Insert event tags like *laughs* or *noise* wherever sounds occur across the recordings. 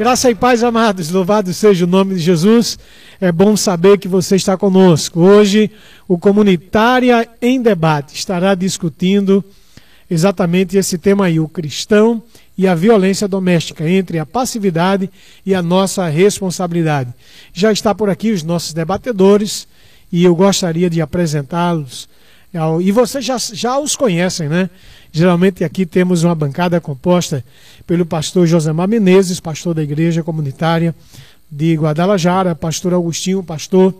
Graça e paz, amados. Louvado seja o nome de Jesus. É bom saber que você está conosco. Hoje, o Comunitária em Debate estará discutindo exatamente esse tema aí, o cristão e a violência doméstica, entre a passividade e a nossa responsabilidade. Já está por aqui os nossos debatedores e eu gostaria de apresentá-los. E vocês já, já os conhecem, né? Geralmente aqui temos uma bancada composta pelo pastor Josemar Menezes, pastor da Igreja Comunitária de Guadalajara, pastor Agostinho, pastor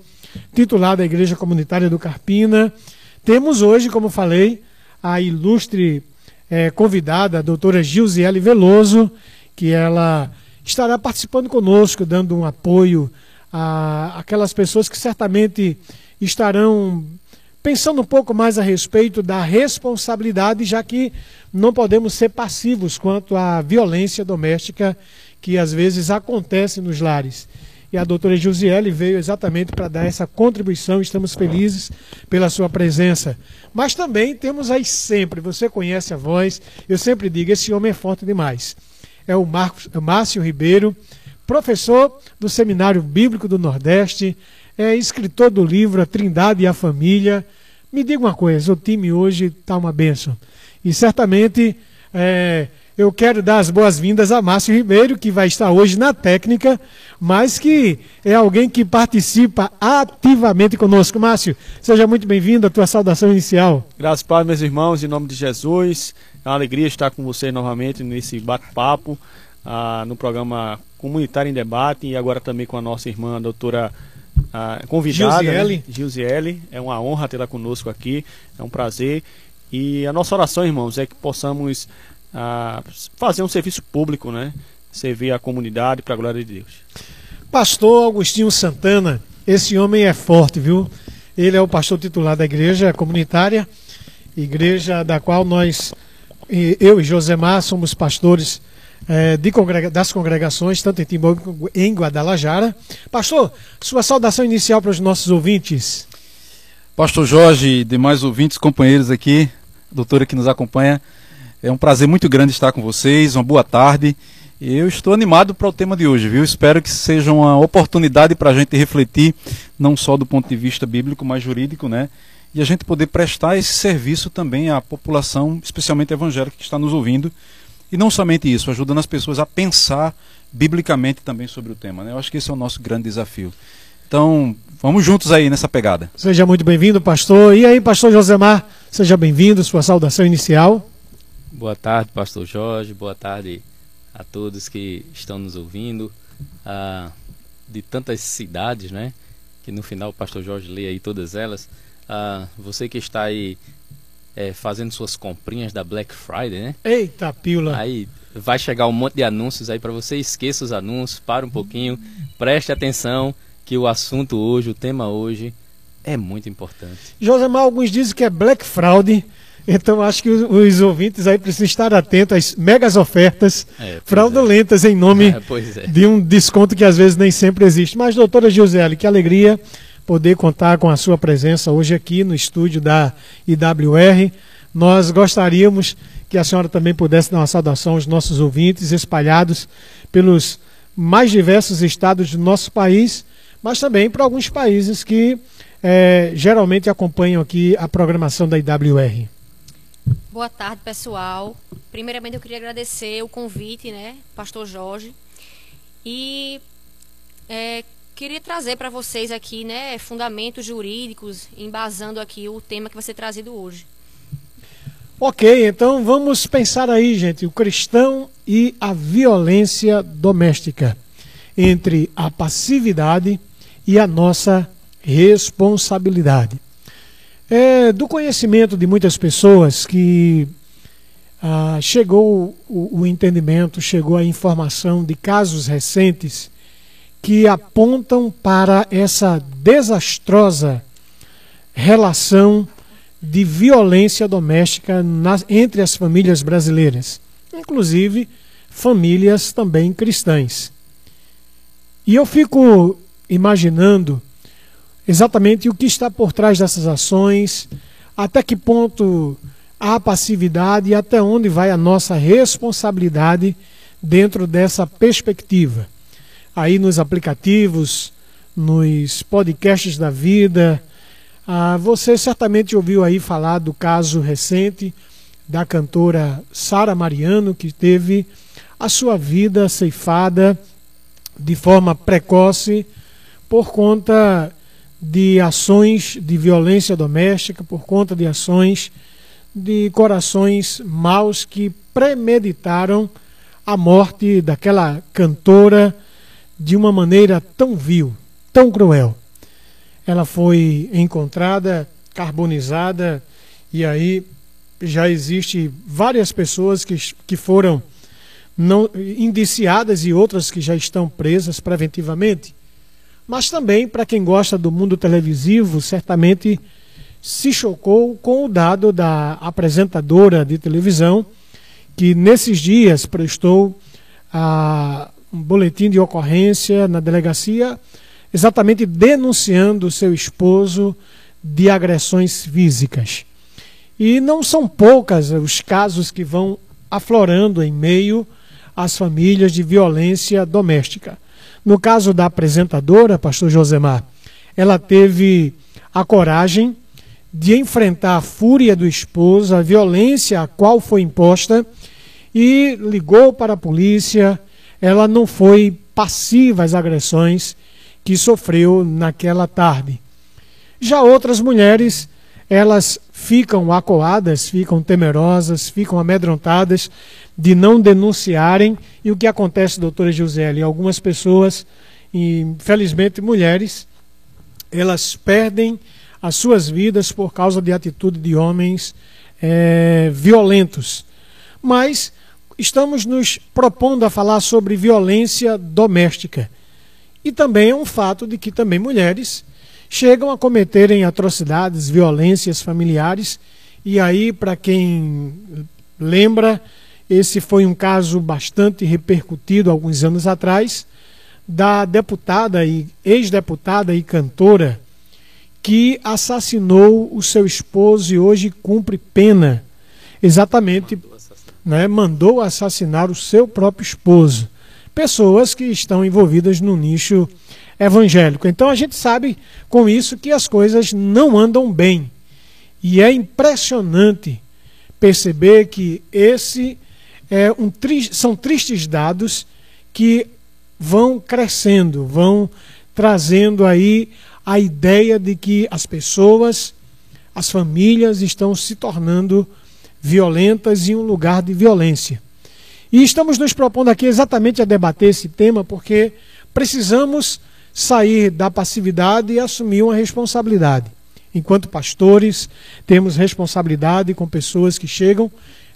titular da Igreja Comunitária do Carpina. Temos hoje, como falei, a ilustre é, convidada, a doutora Gilziele Veloso, que ela estará participando conosco, dando um apoio a aquelas pessoas que certamente estarão pensando um pouco mais a respeito da responsabilidade, já que não podemos ser passivos quanto à violência doméstica que às vezes acontece nos lares. E a doutora Josiele veio exatamente para dar essa contribuição, estamos felizes pela sua presença. Mas também temos aí sempre, você conhece a voz, eu sempre digo, esse homem é forte demais. É o Marcos, é Márcio Ribeiro, professor do Seminário Bíblico do Nordeste, é escritor do livro A Trindade e a Família. Me diga uma coisa, o time hoje está uma benção. E certamente é, eu quero dar as boas-vindas a Márcio Ribeiro, que vai estar hoje na técnica, mas que é alguém que participa ativamente conosco. Márcio, seja muito bem-vindo, a tua saudação inicial. Graças, Pai, meus irmãos, em nome de Jesus. É uma alegria estar com você novamente nesse bate-papo, ah, no programa Comunitário em Debate e agora também com a nossa irmã, a doutora a convidada, Gilziele. Né? Gilziele. É uma honra tê-la conosco aqui, é um prazer. E a nossa oração, irmãos, é que possamos ah, fazer um serviço público, né? Servir a comunidade para a glória de Deus. Pastor Agostinho Santana, esse homem é forte, viu? Ele é o pastor titular da igreja comunitária, igreja da qual nós, eu e Josemar, somos pastores é, congrega das congregações, tanto em Timbó em Guadalajara. Pastor, sua saudação inicial para os nossos ouvintes. Pastor Jorge, demais ouvintes, companheiros aqui, doutora que nos acompanha, é um prazer muito grande estar com vocês, uma boa tarde. Eu estou animado para o tema de hoje, viu? Espero que seja uma oportunidade para a gente refletir, não só do ponto de vista bíblico, mas jurídico, né? E a gente poder prestar esse serviço também à população, especialmente evangélica que está nos ouvindo, e não somente isso, ajudando as pessoas a pensar biblicamente também sobre o tema. Né? Eu acho que esse é o nosso grande desafio. Então, vamos juntos aí nessa pegada. Seja muito bem-vindo, pastor. E aí, pastor Josemar, seja bem-vindo, sua saudação inicial. Boa tarde, pastor Jorge. Boa tarde a todos que estão nos ouvindo. Ah, de tantas cidades, né? Que no final o pastor Jorge lê aí todas elas. Ah, você que está aí é, fazendo suas comprinhas da Black Friday, né? Eita, pílula! Aí vai chegar um monte de anúncios aí para você, esqueça os anúncios, para um pouquinho, preste atenção que o assunto hoje, o tema hoje é muito importante. Josemar, alguns dizem que é Black Fraud, então acho que os, os ouvintes aí precisam estar atentos às megas ofertas é, fraudulentas é. em nome *laughs* é, de um desconto que às vezes nem sempre existe. Mas, doutora Gisele, que alegria poder contar com a sua presença hoje aqui no estúdio da IWR. Nós gostaríamos que a senhora também pudesse dar uma saudação aos nossos ouvintes espalhados pelos mais diversos estados do nosso país, mas também para alguns países que é, geralmente acompanham aqui a programação da IWR. Boa tarde, pessoal. Primeiramente, eu queria agradecer o convite, né, Pastor Jorge, e é, queria trazer para vocês aqui, né, fundamentos jurídicos, embasando aqui o tema que vai ser trazido hoje. Ok, então vamos pensar aí, gente, o cristão e a violência doméstica, entre a passividade e a nossa responsabilidade. É do conhecimento de muitas pessoas que ah, chegou o, o entendimento, chegou a informação de casos recentes que apontam para essa desastrosa relação de violência doméstica nas, entre as famílias brasileiras, inclusive famílias também cristãs. E eu fico imaginando exatamente o que está por trás dessas ações, até que ponto há passividade e até onde vai a nossa responsabilidade dentro dessa perspectiva. Aí nos aplicativos, nos podcasts da vida. Ah, você certamente ouviu aí falar do caso recente da cantora Sara Mariano, que teve a sua vida ceifada de forma precoce por conta de ações de violência doméstica, por conta de ações de corações maus que premeditaram a morte daquela cantora de uma maneira tão vil, tão cruel. Ela foi encontrada carbonizada e aí já existe várias pessoas que, que foram não indiciadas e outras que já estão presas preventivamente. Mas também, para quem gosta do mundo televisivo, certamente se chocou com o dado da apresentadora de televisão que nesses dias prestou a, um boletim de ocorrência na delegacia, exatamente denunciando seu esposo de agressões físicas. E não são poucas os casos que vão aflorando em meio às famílias de violência doméstica. No caso da apresentadora, pastor Josemar, ela teve a coragem de enfrentar a fúria do esposo, a violência a qual foi imposta, e ligou para a polícia. Ela não foi passiva às agressões que sofreu naquela tarde. Já outras mulheres elas ficam acuadas, ficam temerosas, ficam amedrontadas de não denunciarem. E o que acontece, doutora Gisele? Algumas pessoas, infelizmente mulheres, elas perdem as suas vidas por causa de atitude de homens é, violentos. Mas estamos nos propondo a falar sobre violência doméstica. E também é um fato de que também mulheres chegam a cometerem atrocidades, violências familiares. E aí, para quem lembra, esse foi um caso bastante repercutido alguns anos atrás, da deputada e ex-deputada e cantora que assassinou o seu esposo e hoje cumpre pena. Exatamente, né, mandou assassinar o seu próprio esposo. Pessoas que estão envolvidas no nicho evangélico. Então a gente sabe com isso que as coisas não andam bem. E é impressionante perceber que esse é um são tristes dados que vão crescendo, vão trazendo aí a ideia de que as pessoas, as famílias estão se tornando violentas em um lugar de violência. E estamos nos propondo aqui exatamente a debater esse tema porque precisamos sair da passividade e assumir uma responsabilidade. Enquanto pastores, temos responsabilidade com pessoas que chegam,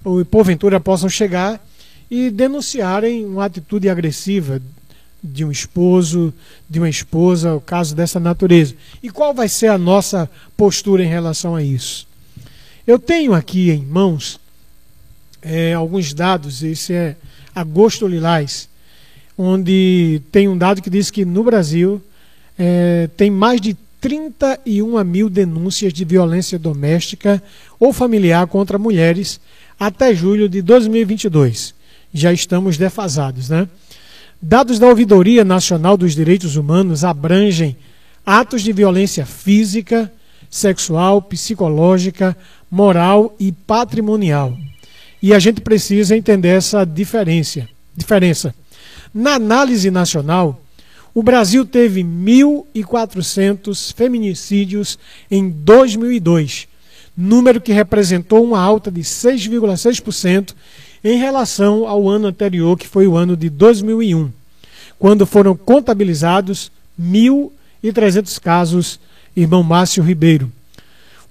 ou porventura possam chegar e denunciarem uma atitude agressiva de um esposo, de uma esposa, o caso dessa natureza. E qual vai ser a nossa postura em relação a isso? Eu tenho aqui em mãos é, alguns dados, esse é agosto lilás, onde tem um dado que diz que no Brasil é, tem mais de 31 mil denúncias de violência doméstica ou familiar contra mulheres até julho de 2022. Já estamos defasados, né? Dados da Ouvidoria Nacional dos Direitos Humanos abrangem atos de violência física, sexual, psicológica, moral e patrimonial. E a gente precisa entender essa diferença. diferença. Na análise nacional, o Brasil teve 1.400 feminicídios em 2002, número que representou uma alta de 6,6% em relação ao ano anterior, que foi o ano de 2001, quando foram contabilizados 1.300 casos, irmão Márcio Ribeiro.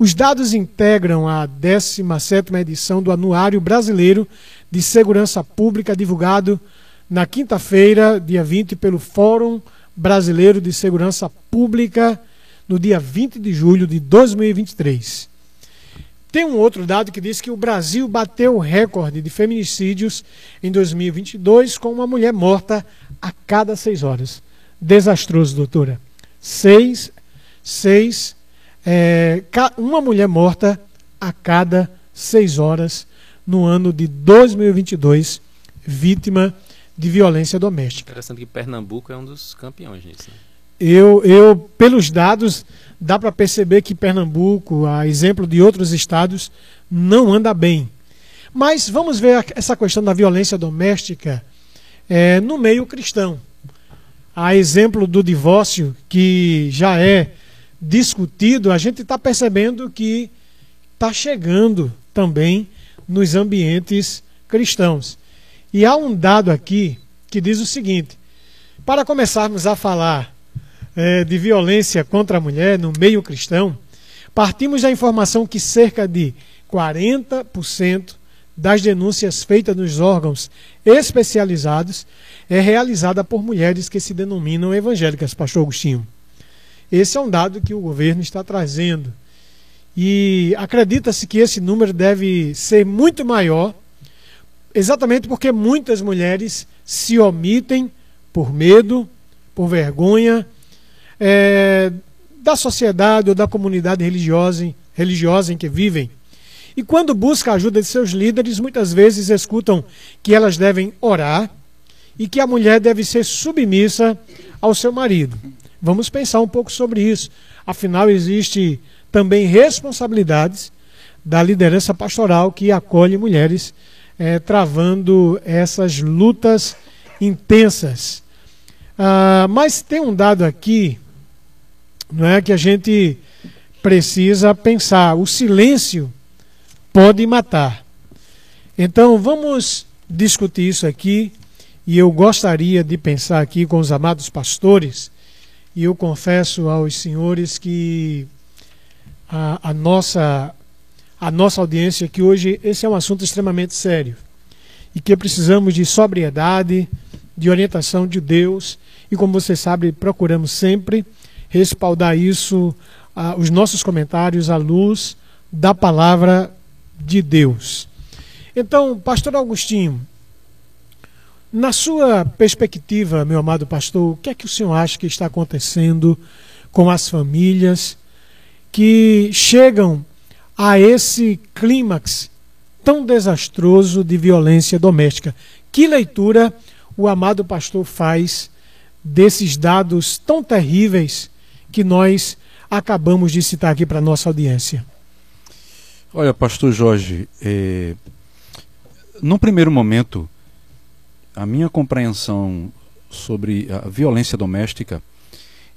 Os dados integram a 17ª edição do Anuário Brasileiro de Segurança Pública, divulgado na quinta-feira, dia 20, pelo Fórum Brasileiro de Segurança Pública, no dia 20 de julho de 2023. Tem um outro dado que diz que o Brasil bateu o recorde de feminicídios em 2022, com uma mulher morta a cada seis horas. Desastroso, doutora. Seis, seis, é, uma mulher morta a cada seis horas no ano de 2022, vítima de violência doméstica. Interessante que Pernambuco é um dos campeões nisso. Né? Eu, eu, pelos dados, dá para perceber que Pernambuco, a exemplo de outros estados, não anda bem. Mas vamos ver essa questão da violência doméstica é, no meio cristão. A exemplo do divórcio, que já é discutido, a gente está percebendo que está chegando também nos ambientes cristãos. E há um dado aqui que diz o seguinte: para começarmos a falar é, de violência contra a mulher no meio cristão, partimos da informação que cerca de 40% das denúncias feitas nos órgãos especializados é realizada por mulheres que se denominam evangélicas, pastor Agostinho. Esse é um dado que o governo está trazendo. E acredita-se que esse número deve ser muito maior, exatamente porque muitas mulheres se omitem por medo, por vergonha é, da sociedade ou da comunidade religiosa, religiosa em que vivem. E quando busca a ajuda de seus líderes, muitas vezes escutam que elas devem orar e que a mulher deve ser submissa ao seu marido. Vamos pensar um pouco sobre isso. Afinal, existe também responsabilidades da liderança pastoral que acolhe mulheres é, travando essas lutas intensas. Ah, mas tem um dado aqui, não é que a gente precisa pensar. O silêncio pode matar. Então vamos discutir isso aqui e eu gostaria de pensar aqui com os amados pastores. E eu confesso aos senhores que a, a, nossa, a nossa audiência que hoje esse é um assunto extremamente sério e que precisamos de sobriedade, de orientação de Deus e como você sabe procuramos sempre respaldar isso, os nossos comentários à luz da palavra de Deus. Então, Pastor Agostinho, na sua perspectiva, meu amado pastor, o que é que o senhor acha que está acontecendo com as famílias que chegam a esse clímax tão desastroso de violência doméstica. Que leitura o amado pastor faz desses dados tão terríveis que nós acabamos de citar aqui para a nossa audiência? Olha, pastor Jorge, é... num primeiro momento, a minha compreensão sobre a violência doméstica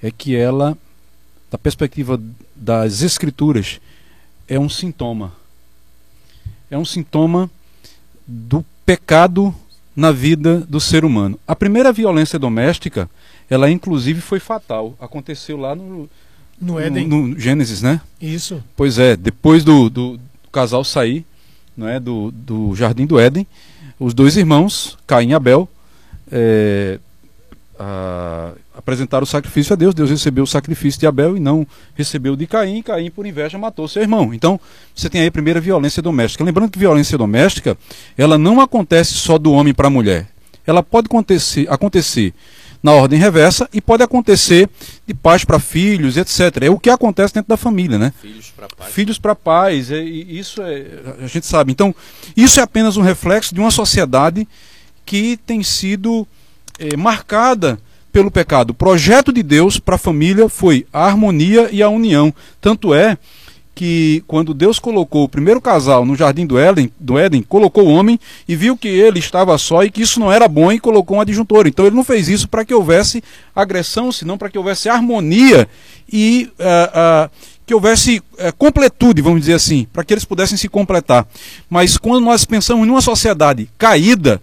é que ela da perspectiva das escrituras, é um sintoma. É um sintoma do pecado na vida do ser humano. A primeira violência doméstica, ela inclusive foi fatal. Aconteceu lá no, no Éden. No, no Gênesis, né? Isso. Pois é, depois do, do, do casal sair não é, do, do Jardim do Éden, os dois irmãos, Caim e Abel, é, a, apresentaram o sacrifício a Deus. Deus recebeu o sacrifício de Abel e não recebeu de Caim. Caim, por inveja, matou seu irmão. Então, você tem aí a primeira violência doméstica. Lembrando que violência doméstica, ela não acontece só do homem para a mulher. Ela pode acontecer, acontecer na ordem reversa e pode acontecer de pais para filhos, etc. É o que acontece dentro da família, né? Filhos para pais. Filhos para pais, é, isso é, a gente sabe. Então, isso é apenas um reflexo de uma sociedade que tem sido é, marcada pelo pecado. O projeto de Deus para a família foi a harmonia e a união. Tanto é que quando Deus colocou o primeiro casal no jardim do Éden, do Éden, colocou o homem e viu que ele estava só e que isso não era bom e colocou um adjuntor. Então ele não fez isso para que houvesse agressão, senão para que houvesse harmonia e uh, uh, que houvesse uh, completude, vamos dizer assim, para que eles pudessem se completar. Mas quando nós pensamos numa sociedade caída,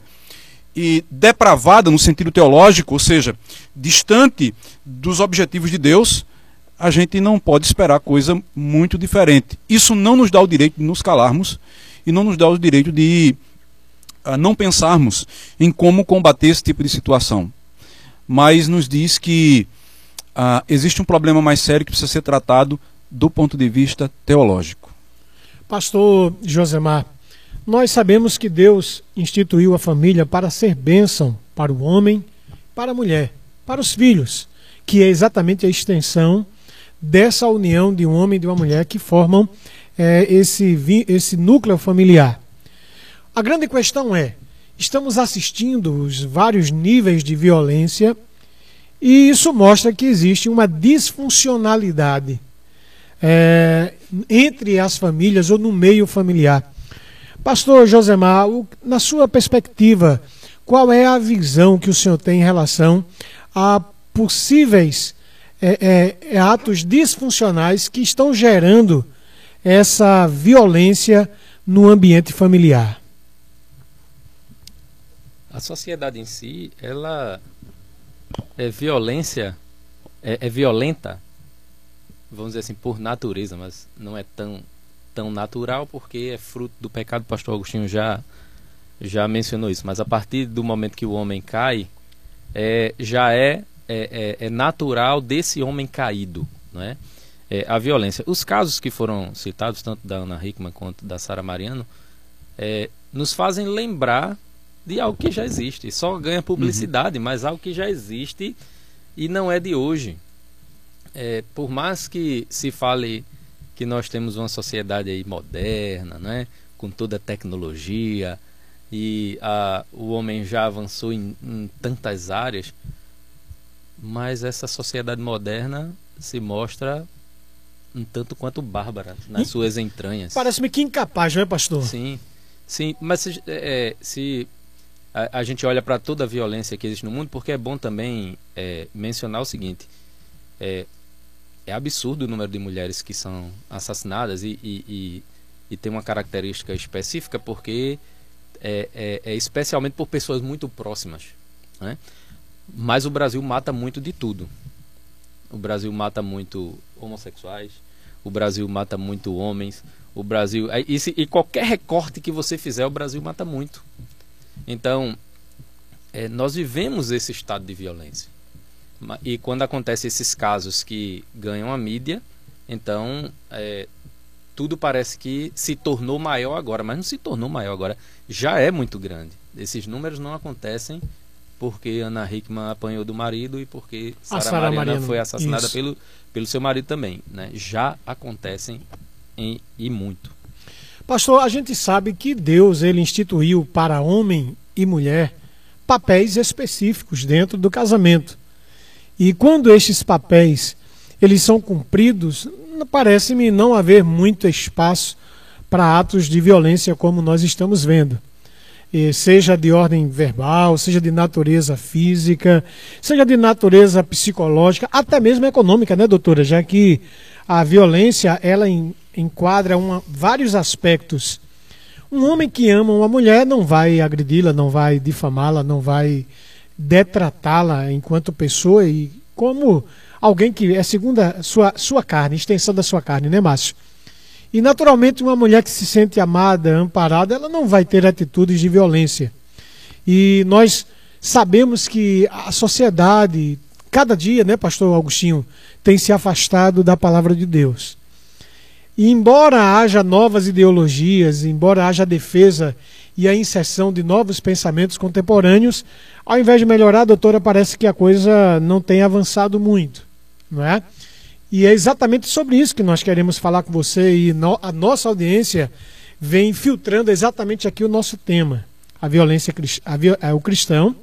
e depravada no sentido teológico, ou seja, distante dos objetivos de Deus, a gente não pode esperar coisa muito diferente. Isso não nos dá o direito de nos calarmos e não nos dá o direito de uh, não pensarmos em como combater esse tipo de situação. Mas nos diz que uh, existe um problema mais sério que precisa ser tratado do ponto de vista teológico. Pastor Josemar, nós sabemos que Deus instituiu a família para ser bênção para o homem, para a mulher, para os filhos, que é exatamente a extensão dessa união de um homem e de uma mulher que formam é, esse, esse núcleo familiar. A grande questão é estamos assistindo os vários níveis de violência e isso mostra que existe uma disfuncionalidade é, entre as famílias ou no meio familiar. Pastor Josemar, na sua perspectiva, qual é a visão que o senhor tem em relação a possíveis é, é, atos disfuncionais que estão gerando essa violência no ambiente familiar? A sociedade em si, ela é violência, é, é violenta, vamos dizer assim, por natureza, mas não é tão tão natural porque é fruto do pecado. O pastor Agostinho já já mencionou isso. Mas a partir do momento que o homem cai, é, já é, é, é, é natural desse homem caído, não é? é? a violência. Os casos que foram citados, tanto da Ana Hickman quanto da Sara Mariano, é, nos fazem lembrar de algo que já existe. Só ganha publicidade, uhum. mas algo que já existe e não é de hoje. É, por mais que se fale que nós temos uma sociedade aí moderna, né, com toda a tecnologia e a, o homem já avançou em, em tantas áreas, mas essa sociedade moderna se mostra um tanto quanto bárbara nas suas entranhas. Parece-me que incapaz, não é, pastor? Sim, sim. Mas se, é, se a, a gente olha para toda a violência que existe no mundo, porque é bom também é, mencionar o seguinte: é, é, absurdo o número de mulheres que são assassinadas e, e, e, e tem uma característica específica porque é, é, é especialmente por pessoas muito próximas. Né? Mas o Brasil mata muito de tudo. O Brasil mata muito homossexuais, o Brasil mata muito homens, o Brasil. E, e qualquer recorte que você fizer, o Brasil mata muito. Então, é, nós vivemos esse estado de violência. E quando acontecem esses casos que ganham a mídia, então é, tudo parece que se tornou maior agora, mas não se tornou maior agora, já é muito grande. Esses números não acontecem porque Ana Hickman apanhou do marido e porque Sara Mariana, Mariana, foi assassinada pelo, pelo seu marido também. Né? Já acontecem em, e muito. Pastor, a gente sabe que Deus ele instituiu para homem e mulher papéis específicos dentro do casamento. E quando estes papéis eles são cumpridos, parece-me não haver muito espaço para atos de violência como nós estamos vendo. Seja de ordem verbal, seja de natureza física, seja de natureza psicológica, até mesmo econômica, né, doutora? Já que a violência ela enquadra uma, vários aspectos. Um homem que ama uma mulher não vai agredi-la, não vai difamá-la, não vai detratá-la enquanto pessoa e como alguém que é segunda sua, sua carne, extensão da sua carne, né, Márcio? E naturalmente uma mulher que se sente amada, amparada, ela não vai ter atitudes de violência. E nós sabemos que a sociedade, cada dia, né, pastor Augustinho, tem se afastado da palavra de Deus. E embora haja novas ideologias, embora haja defesa e a inserção de novos pensamentos contemporâneos, ao invés de melhorar, doutora, parece que a coisa não tem avançado muito, não é? E é exatamente sobre isso que nós queremos falar com você e no, a nossa audiência vem filtrando exatamente aqui o nosso tema, a violência a, é, o cristão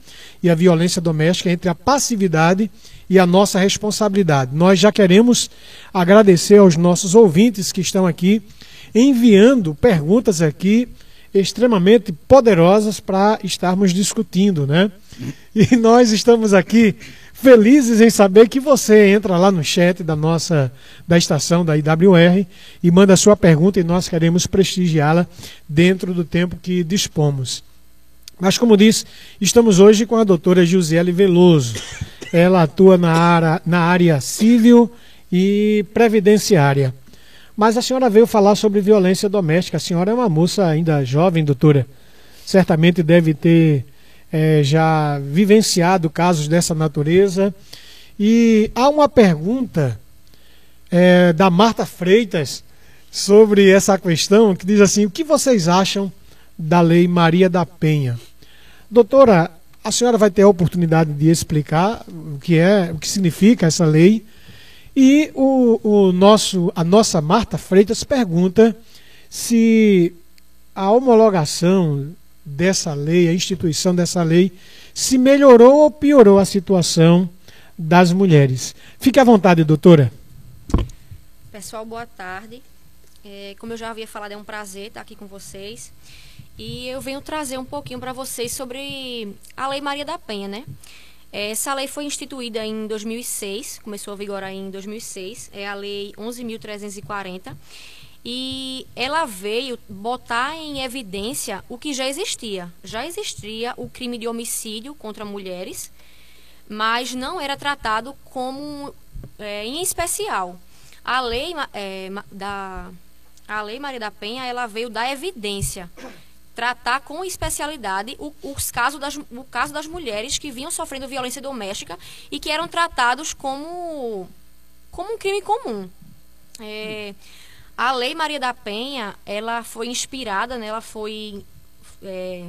e a violência doméstica entre a passividade e a nossa responsabilidade. Nós já queremos agradecer aos nossos ouvintes que estão aqui enviando perguntas aqui extremamente poderosas para estarmos discutindo, né? E nós estamos aqui felizes em saber que você entra lá no chat da nossa da estação da IWR e manda a sua pergunta e nós queremos prestigiá-la dentro do tempo que dispomos. Mas como disse, estamos hoje com a doutora Josiele Veloso. Ela atua na área, na área civil e previdenciária. Mas a senhora veio falar sobre violência doméstica. A senhora é uma moça ainda jovem, doutora. Certamente deve ter é, já vivenciado casos dessa natureza. E há uma pergunta é, da Marta Freitas sobre essa questão que diz assim: o que vocês acham da Lei Maria da Penha? Doutora, a senhora vai ter a oportunidade de explicar o que é, o que significa essa lei e o, o nosso, a nossa Marta Freitas pergunta se a homologação dessa lei, a instituição dessa lei, se melhorou ou piorou a situação das mulheres. Fique à vontade, doutora. Pessoal, boa tarde. É, como eu já havia falado, é um prazer estar aqui com vocês. E eu venho trazer um pouquinho para vocês sobre a Lei Maria da Penha, né? Essa lei foi instituída em 2006, começou a vigorar em 2006, é a Lei 11.340, e ela veio botar em evidência o que já existia. Já existia o crime de homicídio contra mulheres, mas não era tratado como é, em especial. A lei é, da a lei Maria da Penha ela veio dar evidência tratar com especialidade o, os casos das, o caso das mulheres que vinham sofrendo violência doméstica e que eram tratados como, como um crime comum. É, a Lei Maria da Penha, ela foi inspirada, né, ela foi, é,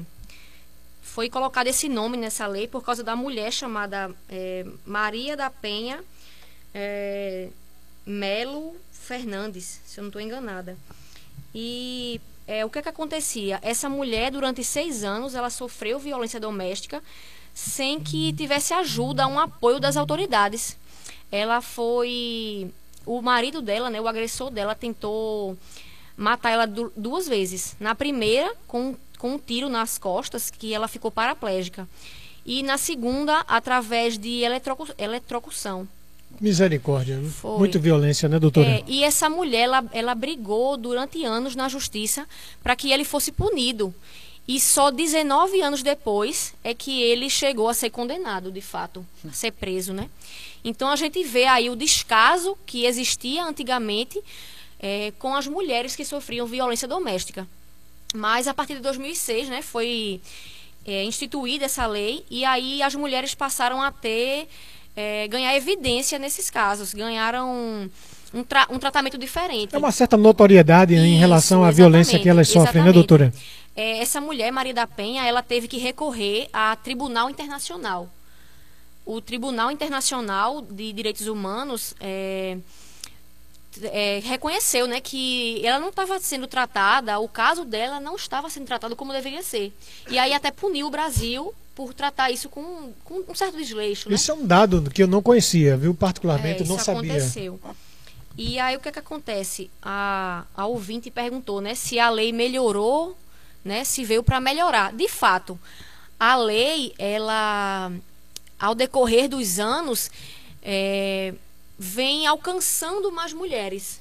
foi colocado esse nome nessa lei por causa da mulher chamada é, Maria da Penha é, Melo Fernandes, se eu não estou enganada. E é, o que, é que acontecia? Essa mulher, durante seis anos, ela sofreu violência doméstica sem que tivesse ajuda, um apoio das autoridades. Ela foi. O marido dela, né, o agressor dela, tentou matar ela duas vezes. Na primeira, com, com um tiro nas costas, que ela ficou paraplégica. E na segunda, através de eletrocu eletrocução. Misericórdia. Foi. Muito violência, né, doutora? É, e essa mulher, ela, ela brigou durante anos na justiça para que ele fosse punido. E só 19 anos depois é que ele chegou a ser condenado, de fato, a ser preso, né? Então a gente vê aí o descaso que existia antigamente é, com as mulheres que sofriam violência doméstica. Mas a partir de 2006, né, foi é, instituída essa lei e aí as mulheres passaram a ter é, ganhar evidência nesses casos, ganharam um, tra um tratamento diferente. É uma certa notoriedade Isso, em relação à violência que elas sofrem, né, doutora? É, essa mulher, Maria da Penha, ela teve que recorrer a Tribunal Internacional. O Tribunal Internacional de Direitos Humanos é, é, reconheceu né, que ela não estava sendo tratada, o caso dela não estava sendo tratado como deveria ser. E aí até puniu o Brasil por tratar isso com, com um certo desleixo. Né? Isso é um dado que eu não conhecia, viu? Particularmente, é, eu não sabia. aconteceu. E aí o que, é que acontece? A, a ouvinte perguntou né, se a lei melhorou, né, se veio para melhorar. De fato, a lei, ela, ao decorrer dos anos, é, vem alcançando mais mulheres.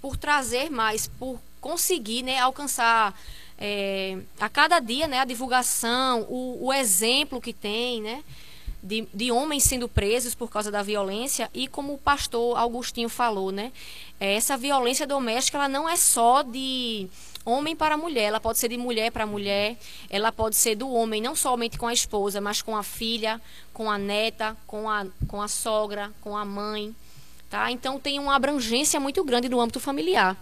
Por trazer mais, por conseguir né, alcançar é, a cada dia, né, a divulgação, o, o exemplo que tem, né, de, de, homens sendo presos por causa da violência e como o pastor Augustinho falou, né, é, essa violência doméstica ela não é só de homem para mulher, ela pode ser de mulher para mulher, ela pode ser do homem não somente com a esposa, mas com a filha, com a neta, com a, com a sogra, com a mãe, tá? Então tem uma abrangência muito grande no âmbito familiar.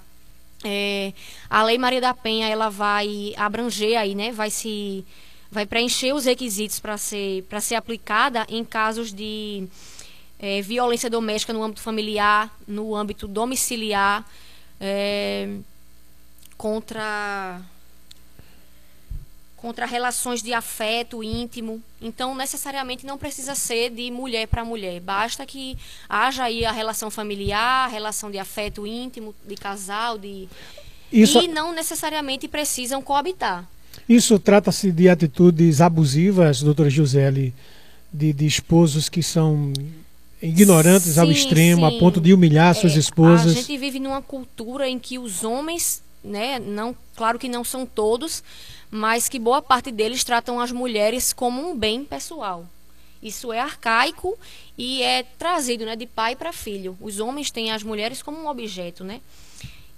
É, a Lei Maria da Penha ela vai abranger aí, né? Vai se vai preencher os requisitos para ser para ser aplicada em casos de é, violência doméstica no âmbito familiar, no âmbito domiciliar, é, contra contra relações de afeto íntimo. Então, necessariamente não precisa ser de mulher para mulher. Basta que haja aí a relação familiar, a relação de afeto íntimo, de casal, de Isso... e não necessariamente precisam coabitar. Isso trata-se de atitudes abusivas, doutora Gisele, de, de esposos que são ignorantes sim, ao extremo, sim. a ponto de humilhar suas é, esposas. A gente vive numa cultura em que os homens, né, não, claro que não são todos, mas que boa parte deles tratam as mulheres como um bem pessoal. Isso é arcaico e é trazido né, de pai para filho. Os homens têm as mulheres como um objeto, né?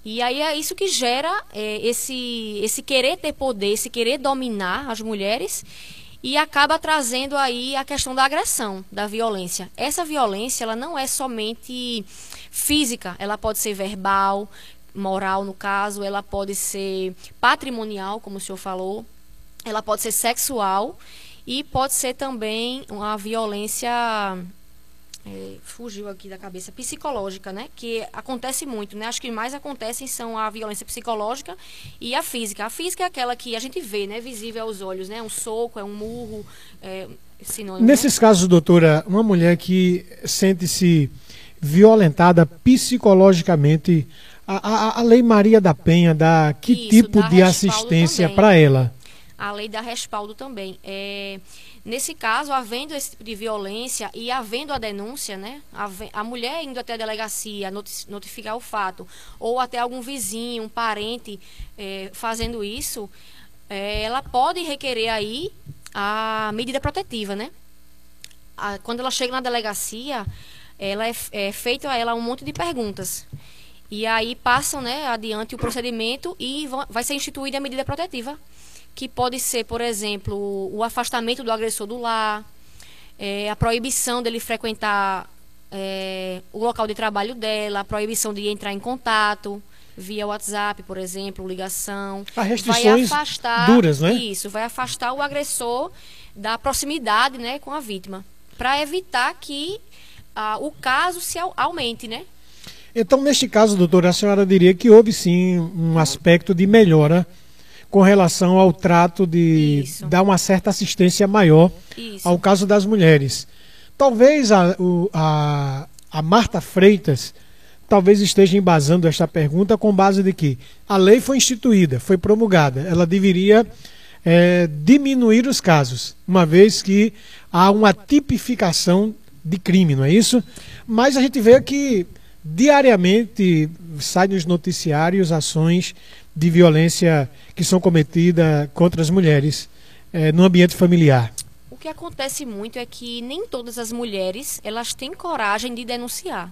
E aí é isso que gera é, esse, esse querer ter poder, esse querer dominar as mulheres e acaba trazendo aí a questão da agressão, da violência. Essa violência, ela não é somente física, ela pode ser verbal, moral no caso, ela pode ser patrimonial, como o senhor falou, ela pode ser sexual e pode ser também uma violência é, fugiu aqui da cabeça, psicológica, né? Que acontece muito, né? Acho que mais acontecem são a violência psicológica e a física. A física é aquela que a gente vê, né? Visível aos olhos, né? Um soco, é um murro, é sinônimo. Nesses né? casos, doutora, uma mulher que sente-se violentada psicologicamente, a, a, a, Lei Maria da Penha dá que Isso, tipo dá de assistência para ela? A lei dá respaldo também. É, nesse caso, havendo esse tipo de violência e havendo a denúncia, né? A mulher indo até a delegacia noti- notificar o fato, ou até algum vizinho, um parente é, fazendo isso, é, ela pode requerer aí a medida protetiva, né? A- quando ela chega na delegacia, ela é, é feito a ela um monte de perguntas. E aí passam, né, adiante o procedimento e vão- vai ser instituída a medida protetiva, que pode ser, por exemplo, o afastamento do agressor do lar, eh, a proibição dele frequentar eh, o local de trabalho dela, a proibição de entrar em contato via WhatsApp, por exemplo, ligação. Há restrições vai afastar, duras, né? Isso, vai afastar o agressor da proximidade, né, com a vítima, para evitar que ah, o caso se au- aumente, né? Então, neste caso, doutora, a senhora diria que houve sim um aspecto de melhora com relação ao trato de Isso. dar uma certa assistência maior Isso. ao caso das mulheres. Talvez a, o- a, a Marta Freitas talvez esteja embasando esta pergunta com base de que a lei foi instituída, foi promulgada, ela deveria eh, diminuir os casos, uma vez que há uma tipificação de crime, não é isso? Mas a gente vê que diariamente saem nos noticiários ações de violência que são cometidas contra as mulheres eh, no ambiente familiar. O que acontece muito é que nem todas as mulheres elas têm coragem de denunciar.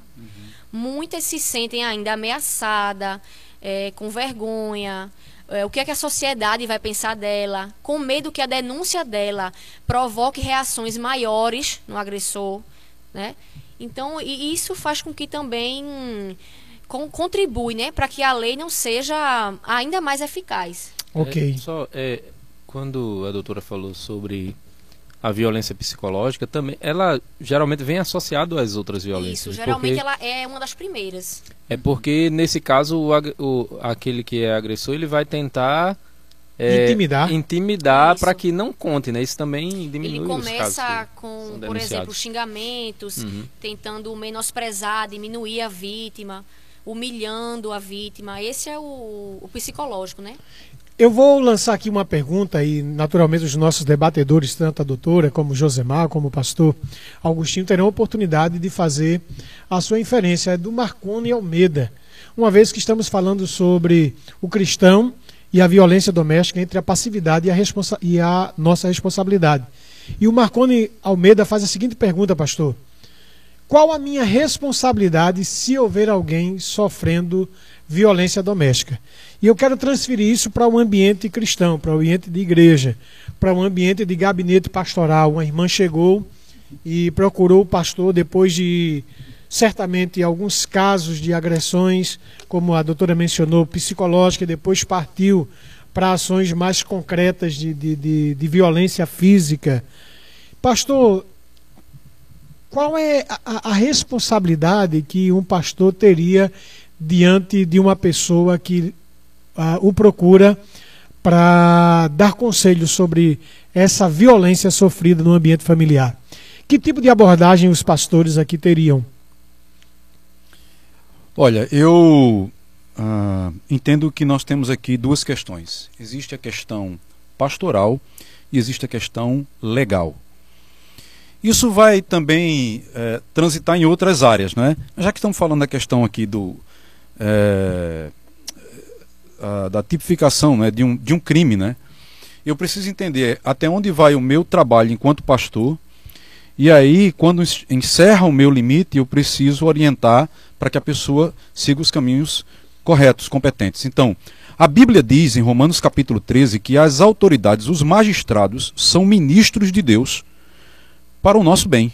Muitas se sentem ainda ameaçadas, eh, com vergonha. eh, o que é que a sociedade vai pensar dela? Com medo que a denúncia dela provoque reações maiores no agressor, né? Então, e isso faz com que também con- contribui, né, para que a lei não seja ainda mais eficaz. Ok. É, só, é, quando a doutora falou sobre a violência psicológica, também ela geralmente vem associado às outras violências. Isso, geralmente porque, ela é uma das primeiras. É porque nesse caso o, o- aquele que é agressor ele vai tentar é, Intimidar. intimidar para que não conte, né? Isso também diminui Ele os casos. começa que- com, por exemplo, xingamentos, Uhum. tentando menosprezar, diminuir a vítima, humilhando a vítima. Esse é o, o psicológico, né? Eu vou lançar aqui uma pergunta e, naturalmente, os nossos debatedores, tanto a doutora como o Josemar, como o pastor Augustinho, terão a oportunidade de fazer a sua inferência. É do Marconi Almeida. Uma vez que estamos falando sobre o cristão e a violência doméstica entre a passividade e a, responsa- e a nossa responsabilidade. E o Marconi Almeida faz a seguinte pergunta, pastor. Qual a minha responsabilidade se houver alguém sofrendo violência doméstica? E eu quero transferir isso para o ambiente cristão, para o ambiente de igreja, para o ambiente de gabinete pastoral. Uma irmã chegou e procurou o pastor depois de certamente alguns casos de agressões, como a doutora mencionou, psicológica, e depois partiu para ações mais concretas de, de, de, de violência física. Pastor, qual é a- a, responsabilidade que um pastor teria diante de uma pessoa que ah, o procura para dar conselhos sobre essa violência sofrida no ambiente familiar? Que tipo de abordagem os pastores aqui teriam? Olha, eu ah, entendo que nós temos aqui duas questões. Existe a questão pastoral e existe a questão legal. Isso vai também eh, transitar em outras áreas, não é? Já que estamos falando da questão aqui do eh, ah, da tipificação né, de, um, de um crime, né? Eu preciso entender até onde vai o meu trabalho enquanto pastor e aí, quando encerra o meu limite, eu preciso orientar para que a pessoa siga os caminhos corretos, competentes. Então, a Bíblia diz em Romanos capítulo 13 que as autoridades, os magistrados, são ministros de Deus para o nosso bem.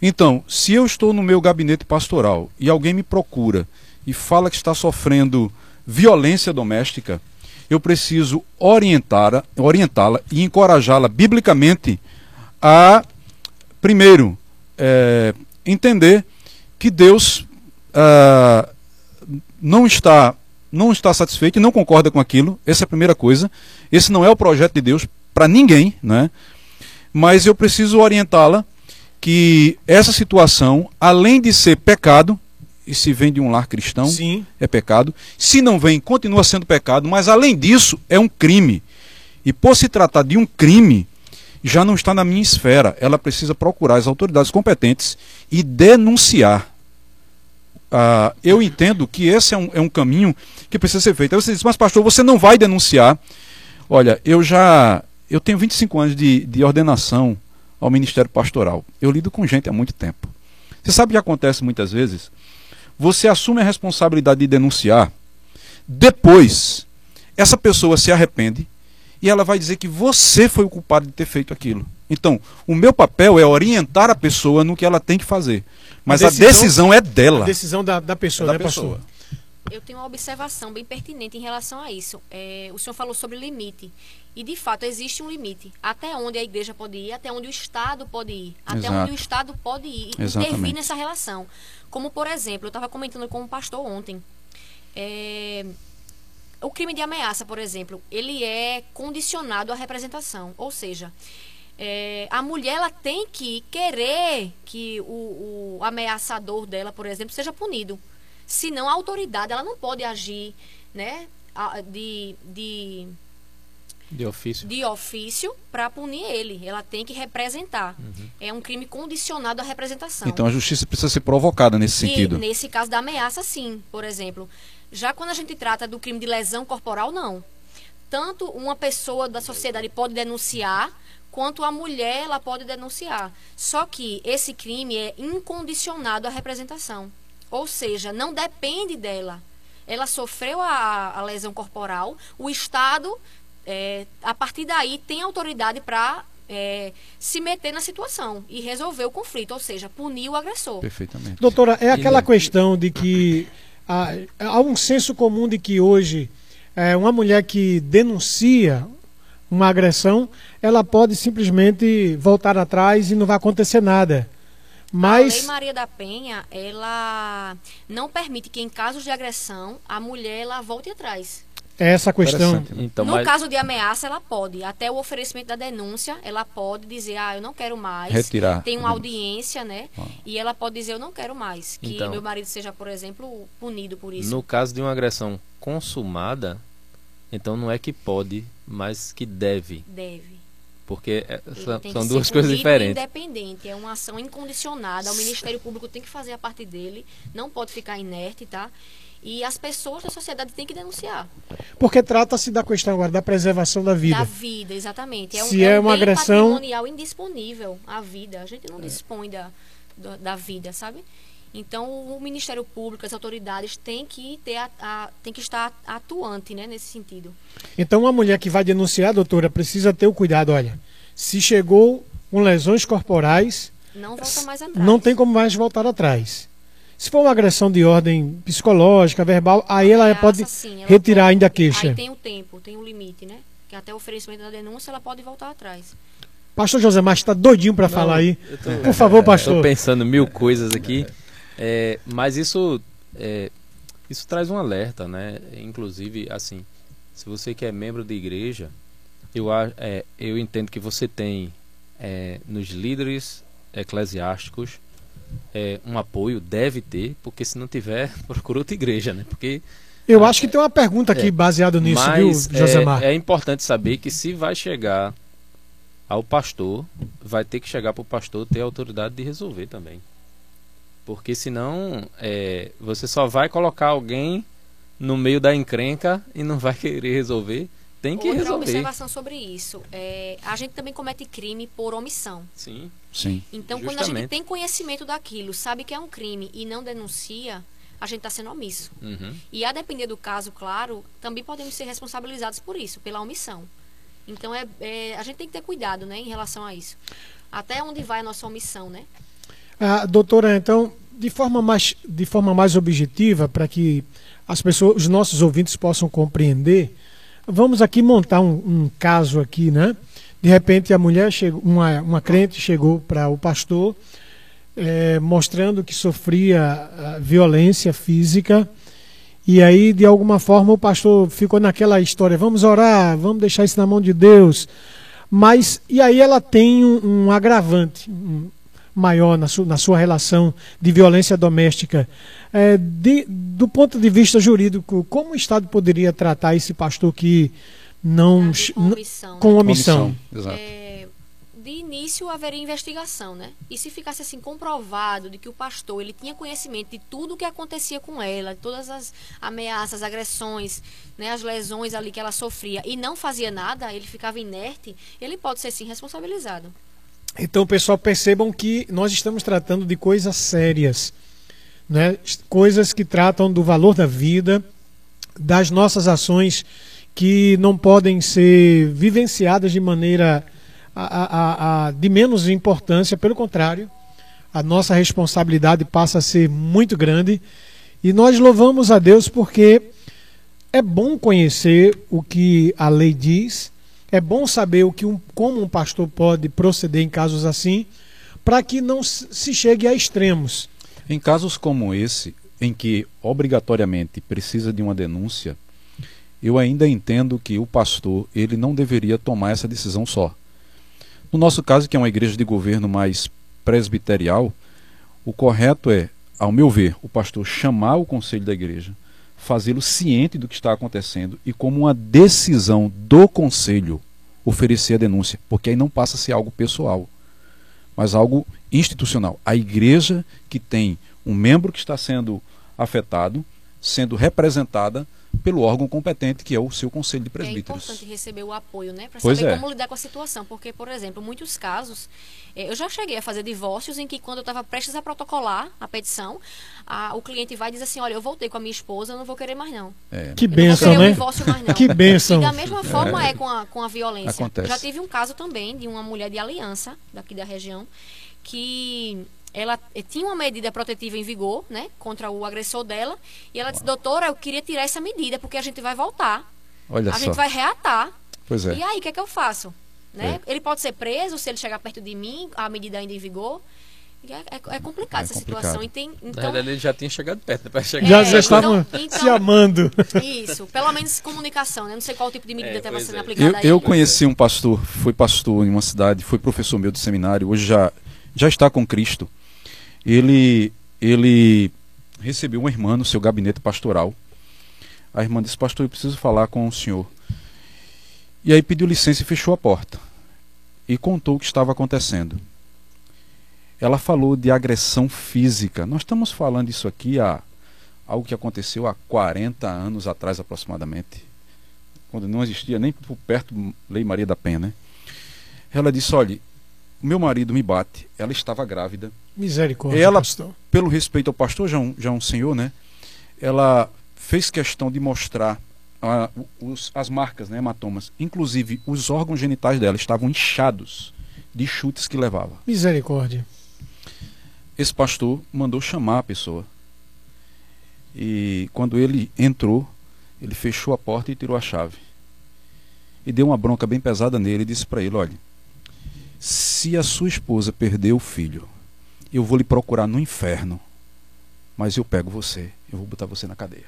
Então, se eu estou no meu gabinete pastoral e alguém me procura e fala que está sofrendo violência doméstica, eu preciso orientá-la e encorajá-la biblicamente a primeiro, é, entender que Deus ah, não está não está satisfeito e não concorda com aquilo. Essa é a primeira coisa. Esse não é o projeto de Deus para ninguém, né? Mas eu preciso orientá-la que essa situação, além de ser pecado, e se vem de um lar cristão, Sim. é pecado. Se não vem, continua sendo pecado, mas além disso, é um crime. E por se tratar de um crime, já não está na minha esfera. Ela precisa procurar as autoridades competentes e denunciar. Ah, eu entendo que esse é um, é um caminho que precisa ser feito. Aí você diz, mas pastor, você não vai denunciar. Olha, eu já. Eu tenho 25 anos de, de ordenação ao Ministério Pastoral. Eu lido com gente há muito tempo. Você sabe o que acontece muitas vezes? Você assume a responsabilidade de denunciar, depois, essa pessoa se arrepende e ela vai dizer que você foi o culpado de ter feito aquilo. Então, o meu papel é orientar a pessoa no que ela tem que fazer. Mas a decisão, a decisão é dela. A decisão da, da pessoa, é da né, pessoa. pastor? Eu tenho uma observação bem pertinente em relação a isso. É, o senhor falou sobre limite. E, de fato, existe um limite. Até onde a igreja pode ir, até onde o Estado pode ir. Até Exato. onde o Estado pode ir e intervir nessa relação. Como, por exemplo, eu estava comentando com um pastor ontem. É, o crime de ameaça, por exemplo, ele é condicionado à representação. Ou seja, é, a mulher ela tem que querer que o, o ameaçador dela, por exemplo, seja punido. Senão a autoridade ela não pode agir né, de, de, De ofício. de ofício para punir ele. Ela tem que representar. É um crime condicionado à representação. Então a justiça precisa ser provocada nesse E sentido. nesse caso da ameaça, sim, por exemplo. Já quando a gente trata do crime de lesão corporal, não. Tanto uma pessoa da sociedade pode denunciar, quanto a mulher ela pode denunciar. Só que esse crime é incondicionado à representação. Ou seja, não depende dela. Ela sofreu a, a lesão corporal, o Estado, é, a partir daí, tem autoridade para se meter na situação e resolver o conflito, ou seja, punir o agressor. Perfeitamente. Doutora, é aquela questão de que há, há um senso comum de que hoje é, uma mulher que denuncia uma agressão, ela pode simplesmente voltar atrás e não vai acontecer nada. A Lei Mas Maria da Penha, ela não permite que em casos de agressão a mulher ela volte atrás. É essa a questão. Interessante. Então, no mas, caso de ameaça, ela pode. Até o oferecimento da denúncia, ela pode dizer, ah, eu não quero mais. Retirar. Tem uma audiência, né? E ela pode dizer, eu não quero mais. Que Então. meu marido seja, por exemplo, punido por isso. no caso de uma agressão consumada, então não é que pode, mas que deve. Deve. Porque é, são, são duas coisas diferentes. Independente, é uma ação incondicionada. O Ministério Público tem que fazer a parte dele, não pode ficar inerte, tá? E as pessoas da sociedade têm que denunciar. Porque trata-se da questão agora da preservação da vida. Da vida, exatamente. É um, Se é é um uma bem agressão- patrimonial indisponível a vida. A gente É. não dispõe da, da, da vida, sabe? Então o Ministério Público, as autoridades têm que ter a, a- tem que estar atuante, né, nesse sentido. Então, uma mulher que vai denunciar, doutora, precisa ter o cuidado. Olha, se chegou com lesões corporais, Não volta mais atrás. não tem como mais voltar atrás. Se for uma agressão de ordem psicológica, verbal, aí ela Ameaça, pode sim, ela retirar pode. ainda a queixa. Aí tem o tempo, tem o limite, né? Que até o oferecimento da denúncia ela pode voltar atrás. Pastor José Marques está doidinho para falar aí. Tô- Por favor, Estou pastor. pensando mil coisas aqui, é, mas isso é, isso traz um alerta, né? Inclusive, assim, se você que é membro de igreja, eu, é, eu entendo que você tem é, nos líderes eclesiásticos é, um apoio, deve ter, porque se não tiver, *laughs* procura outra igreja, né? Porque Eu acho que tem uma pergunta aqui É, baseado nisso, mas viu, José é, Marques? é importante saber que se vai chegar ao pastor, vai ter que chegar para o pastor ter a autoridade de resolver também. Porque senão é, você só vai colocar alguém no meio da encrenca e não vai *laughs* querer resolver. Tem que Outra resolver. observação sobre isso. É, a gente também comete crime por omissão. Sim. Sim. Então, quando a gente Justamente. tem conhecimento daquilo, sabe que é um crime e não denuncia, a gente está sendo omisso. Uhum. E a depender do caso, claro, também podemos ser responsabilizados por isso, pela omissão. Então, é, é, a gente tem que ter cuidado né, em relação a isso. Até onde vai a nossa omissão, né? Ah, doutora, então, de forma mais, de forma mais objetiva, para que as pessoas, os nossos ouvintes possam compreender, vamos aqui montar um, um caso aqui, né? De repente a mulher chegou, uma, uma crente chegou para o pastor é, mostrando que sofria ah, violência física. E aí, de alguma forma, o pastor ficou naquela história: vamos orar, vamos deixar isso na mão de Deus. Mas, e aí ela tem um, um agravante maior na, su, na, sua relação de violência doméstica. É, de, do ponto de vista jurídico, como o Estado poderia tratar esse pastor que não. Com omissão. Com omissão. Omissão, exato. É, de início haveria investigação, né? E se ficasse assim comprovado de que o pastor ele tinha conhecimento de tudo o que acontecia com ela, de todas as ameaças, agressões, né, as lesões ali que ela sofria e não fazia nada, ele ficava inerte, ele pode ser sim responsabilizado. Então, pessoal, percebam que nós estamos tratando de coisas sérias, né? Coisas que tratam do valor da vida, das nossas ações que não podem ser vivenciadas de maneira a, a, a, de menos importância, pelo contrário, a nossa responsabilidade passa a ser muito grande e nós louvamos a Deus porque é bom conhecer o que a lei diz, é bom saber o que um, como um pastor pode proceder em casos assim, para que não se chegue a extremos. Em casos como esse, em que obrigatoriamente precisa de uma denúncia, eu ainda entendo que o pastor ele não deveria tomar essa decisão só. No nosso caso, que é uma igreja de governo mais presbiterial, o correto é, ao meu ver, o pastor chamar o conselho da igreja, fazê-lo ciente do que está acontecendo e, como uma decisão do conselho, oferecer a denúncia, porque aí não passa a ser algo pessoal, mas algo institucional. A igreja que tem um membro que está sendo afetado, sendo representada pelo órgão competente, que é o seu conselho de presbíteros. É importante receber o apoio, né? Para saber é. como lidar com a situação. Porque, por exemplo, muitos casos, eu já cheguei a fazer divórcios em que, quando eu estava prestes a protocolar a petição, a- o cliente vai e diz assim: Olha, eu voltei com a minha esposa, eu não vou querer mais não. É, Que Eu não vou bênção, querer um né? divórcio mais não. Que bênção. E da mesma forma é, com, a, com a violência. Acontece. Já tive um caso também de uma mulher de aliança, daqui da região, que ela eh, tinha uma medida protetiva em vigor, né, contra o agressor dela, e ela disse, doutora, eu queria tirar essa medida, porque a gente vai voltar, olha a só. gente vai reatar. Pois é. E aí, o que é que eu faço? Né? Ele pode ser preso se ele chegar perto de mim, a medida ainda em vigor. É, é, é complicado É essa complicado. situação. E tem, Na então, verdade, ele já tinha chegado perto, né? Chegar Já, É, já estavam então- então- se amando. isso, pelo menos comunicação, né? Não sei qual tipo de medida É, estava sendo é. aplicada Eu, aí. eu conheci um pastor, foi pastor em uma cidade, foi professor meu de seminário, hoje já, já está com Cristo. Ele, ele recebeu uma irmã no seu gabinete pastoral. A irmã disse, pastor, eu preciso falar com o senhor. E aí pediu licença e fechou a porta. E contou o que estava acontecendo. Ela falou de agressão física. Nós estamos falando isso aqui há algo que aconteceu há 40 anos atrás aproximadamente quando não existia nem por perto Lei Maria da Penha, né? Ela disse: olha, o meu marido me bate, ela estava grávida. Misericórdia, Ela- pastor. Pelo respeito ao pastor, já um, já um senhor, né? Ela fez questão de mostrar ah, os- as marcas, né, hematomas. Inclusive, os órgãos genitais dela estavam inchados de chutes que levava. Misericórdia. Esse pastor mandou chamar a pessoa. E quando ele entrou, ele fechou a porta e tirou a chave. E deu uma bronca bem pesada nele e disse para ele: Olha, se a sua esposa perder o filho, eu vou lhe procurar no inferno, mas eu pego você, eu vou botar você na cadeia.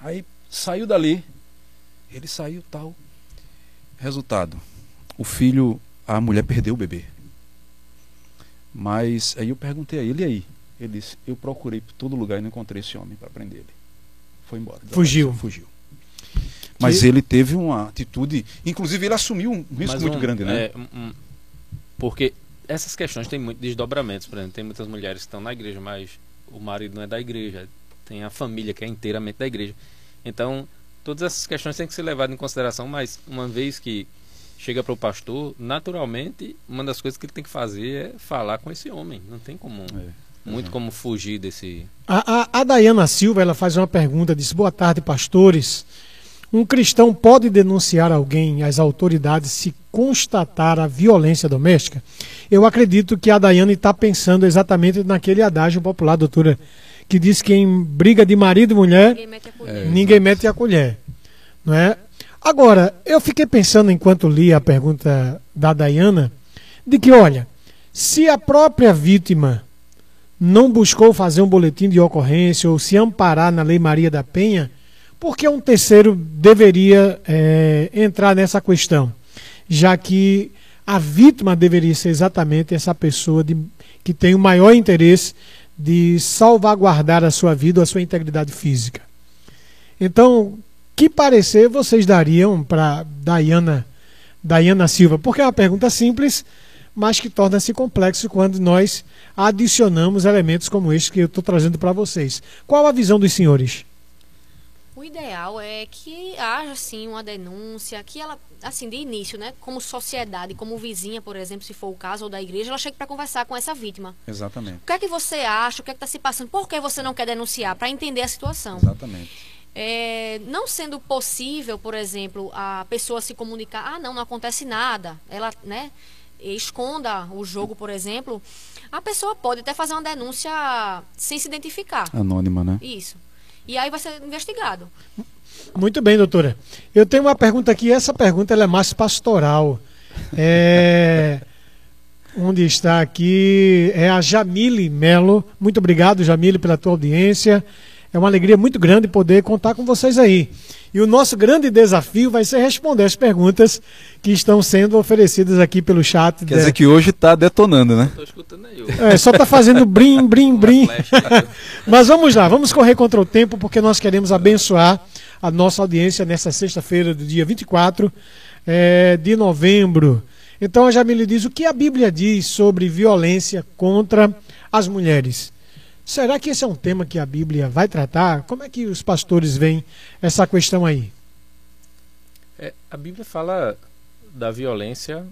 Aí saiu dali, ele saiu tal. Resultado: o filho, a mulher perdeu o bebê. Mas aí eu perguntei a ele, e aí? Ele disse, eu procurei por todo lugar e não encontrei esse homem para prender ele. Foi embora. Fugiu. Fugiu. Mas ele teve uma atitude. Inclusive, ele assumiu um risco Mas muito um- grande, né? é, um- porque essas questões têm muitos desdobramentos, por exemplo, tem muitas mulheres que estão na igreja, mas o marido não é da igreja, tem a família que é inteiramente da igreja. Então, todas essas questões têm que ser levadas em consideração, mas uma vez que chega para o pastor, naturalmente, uma das coisas que ele tem que fazer é falar com esse homem. Não tem como É, muito exato. como fugir desse A, a, a Dayana Silva ela faz uma pergunta, diz: Boa tarde, pastores. Um cristão pode denunciar alguém às autoridades se constatar a violência doméstica? Eu acredito que a Dayane está pensando exatamente naquele adágio popular, doutora, que diz que em briga de marido e mulher, Ninguém mete a É, colher. ninguém mete a colher. Não é? Agora, eu fiquei pensando enquanto li a pergunta da Dayana, de que, olha, Se a própria vítima não buscou fazer um boletim de ocorrência ou se amparar na Lei Maria da Penha, por que um terceiro deveria é, entrar nessa questão? Já que a vítima deveria ser exatamente essa pessoa de, que tem o maior interesse de salvaguardar a sua vida a sua integridade física. Então, que parecer vocês dariam para Dayana, Dayana Silva? Porque é uma pergunta simples, mas que torna-se complexo quando nós adicionamos elementos como este que eu estou trazendo para vocês. Qual a visão dos senhores? O ideal é que haja sim uma denúncia, que ela, assim, de início, né, como sociedade, como vizinha, por exemplo, se for o caso, ou da igreja, ela chegue para conversar com essa vítima. Exatamente. O que é que você acha? O que é que está se passando? Por que você não quer denunciar? Para entender a situação. Exatamente. É, não sendo possível, por exemplo, a pessoa se comunicar, ah, não, não acontece nada, ela, né, esconda o jogo, por exemplo, a pessoa pode até fazer uma denúncia sem se identificar. Anônima, né? Isso. E aí vai ser investigado. Muito bem, doutora. Eu tenho uma pergunta aqui, essa pergunta é mais pastoral. É... Onde está aqui é a Jamile Melo. Muito obrigado, Jamile, pela tua audiência. É uma alegria muito grande poder contar com vocês aí. E o nosso grande desafio vai ser responder as perguntas que estão sendo oferecidas aqui pelo chat. Quer dizer que hoje está detonando, né? Tô escutando aí. É, só está fazendo brim, brim, brim. *laughs* Mas vamos lá, vamos correr contra o tempo, porque nós queremos abençoar a nossa audiência nessa sexta-feira do dia 24 é, de novembro. Então a Jamile diz o que a Bíblia diz sobre violência contra as mulheres. Será que esse é um tema que a Bíblia vai tratar? Como é que os pastores veem essa questão aí? É, a Bíblia fala da violência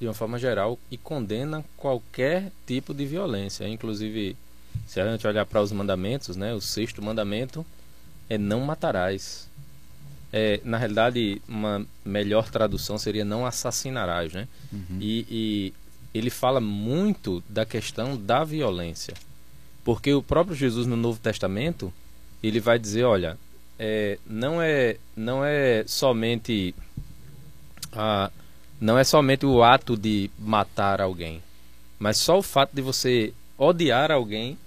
de uma forma geral e condena qualquer tipo de violência. Inclusive, se a gente olhar para os mandamentos, né, o sexto mandamento é não matarás. É, na realidade, uma melhor tradução seria não assassinarás, né? Uhum. E, e ele fala muito da questão da violência. Porque o próprio Jesus no Novo Testamento, ele vai dizer, olha, é, não é não é somente a, não é somente o ato de matar alguém, mas só o fato de você odiar alguém,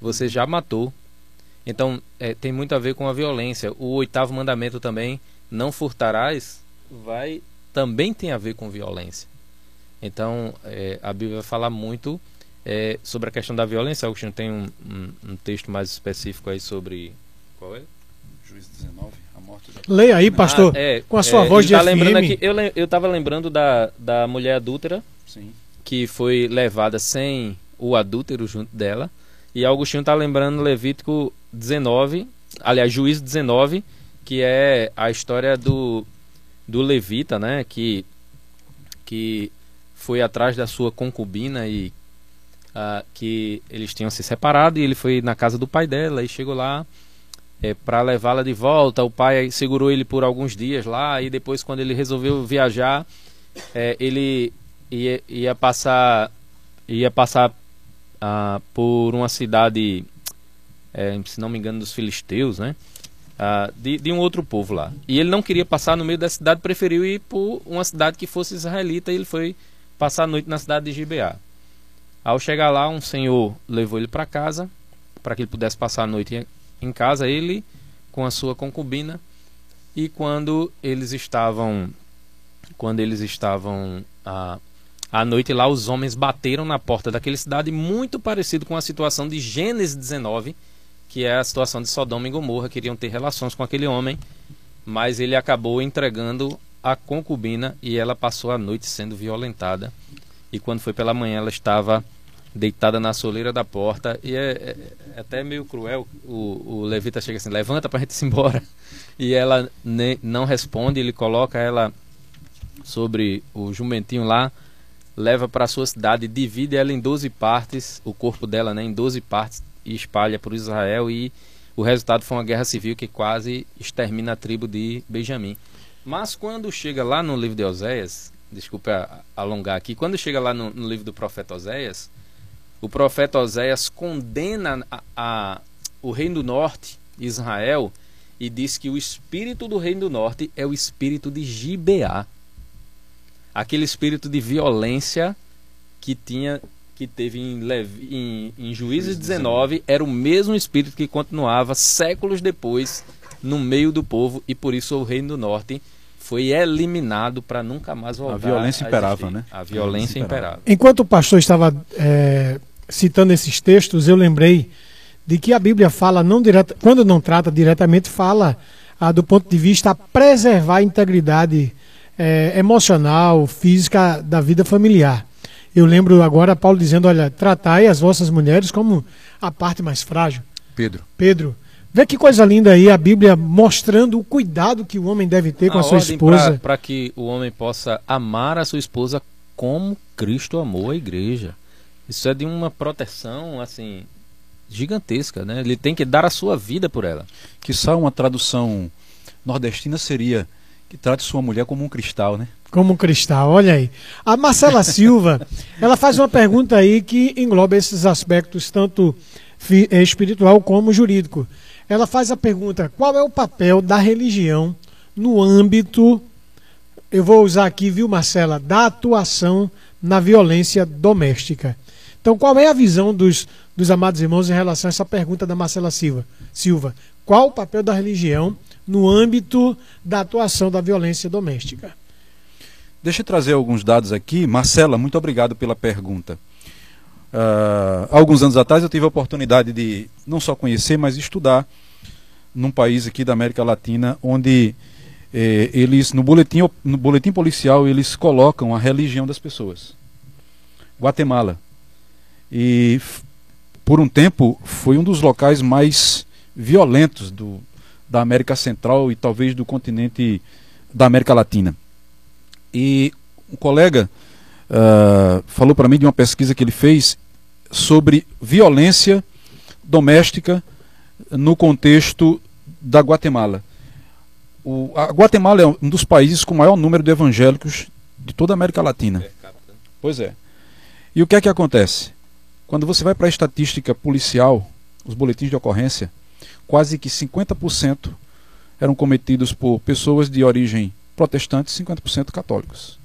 você já matou. Então é, tem muito a ver com a violência. O oitavo mandamento também, não furtarás, vai também tem a ver com violência. Então é, a Bíblia vai falar muito é, sobre a questão da violência, Agostinho tem um, um, um, texto mais específico aí sobre. Qual é? Juiz 19, a morte da. Leia aí, pastor, ah, é, com a sua é, voz de tá FM. lembrando aqui, eu, eu tava lembrando da, da mulher adúltera, Sim. que foi levada sem o adúltero junto dela. E Augustinho tá lembrando Levítico 19, aliás, Juízo 19, que é a história do, do levita, né? Que, que foi atrás da sua concubina e uh, que eles tinham se separado e ele foi na casa do pai dela e chegou lá é, para levá-la de volta. O pai segurou ele por alguns dias lá e depois, quando ele resolveu viajar, é, ele ia, ia, passar ia passar uh, por uma cidade, é, se não me engano, dos filisteus, né? Uh, de, de, um outro povo lá. E ele não queria passar no meio da cidade, preferiu ir por uma cidade que fosse israelita e ele foi passar a noite na cidade de Gibeá. Ao chegar lá, um senhor levou ele para casa, para que ele pudesse passar a noite em casa, ele com a sua concubina. E quando eles estavam, quando eles estavam à, à noite lá, os homens bateram na porta daquela cidade, muito parecido com a situação de Gênesis 19, que é a situação de Sodoma e Gomorra, queriam ter relações com aquele homem, mas ele acabou entregando a concubina e ela passou a noite sendo violentada. E quando foi pela manhã, ela estava deitada na soleira da porta e é, é, é até meio cruel. O, o levita chega assim levanta para a gente ir embora. *laughs* E ela ne, não responde ele coloca ela sobre o jumentinho lá leva para sua cidade divide ela em 12 partes o corpo dela né em 12 partes e espalha por Israel e o resultado foi uma guerra civil que quase extermina a tribo de Benjamim. Mas quando chega lá no livro de Oséias desculpa alongar aqui quando chega lá no, no livro do profeta Oséias o profeta Oséias condena a, a, o reino do norte, Israel, e diz que o espírito do reino do norte é o espírito de Gibeá. Aquele espírito de violência que tinha que teve em, Levi, em, em Juízes 19 era o mesmo espírito que continuava séculos depois no meio do povo e por isso o reino do norte foi eliminado para nunca mais voltar. A violência a imperava, né? A violência imperava. Enquanto o pastor estava é, citando esses textos, eu lembrei de que a Bíblia fala, não direta, quando não trata diretamente, fala ah, do ponto de vista a preservar a integridade é, emocional, física da vida familiar. Eu lembro agora Paulo dizendo: olha, tratai as vossas mulheres como a parte mais frágil. Pedro. Pedro, vê que coisa linda aí a Bíblia mostrando o cuidado que o homem deve ter com a, sua esposa. Para que o homem possa amar a sua esposa como Cristo amou a igreja. Isso é de uma proteção assim gigantesca, né? Ele tem que dar a sua vida por ela. Que só uma tradução nordestina seria que trate sua mulher como um cristal, né? Como um cristal, olha aí. A Marcela *laughs* Silva, ela faz uma pergunta aí que engloba esses aspectos tanto eh, espiritual como jurídico. Ela faz a pergunta: qual é o papel da religião no âmbito, eu vou usar aqui, viu, Marcela, da atuação na violência doméstica? Então, qual é a visão dos, dos amados irmãos em relação a essa pergunta da Marcela Silva? Silva, qual o papel da religião no âmbito da atuação da violência doméstica? Deixa eu trazer alguns dados aqui. Marcela, muito obrigado pela pergunta. Uh, alguns anos atrás eu tive a oportunidade de não só conhecer, mas estudar num país aqui da América Latina, onde eh, eles, no boletim, no boletim policial, eles colocam a religião das pessoas. Guatemala. E por um tempo foi um dos locais mais violentos do, da América Central e talvez do continente da América Latina. E um colega uh, falou para mim de uma pesquisa que ele fez sobre violência doméstica no contexto da Guatemala. O, a Guatemala é um dos países com o maior número de evangélicos de toda a América Latina. Pois é. E o que é que acontece? Quando você vai para a estatística policial, os boletins de ocorrência, quase que 50% eram cometidos por pessoas de origem protestantes, 50% católicos.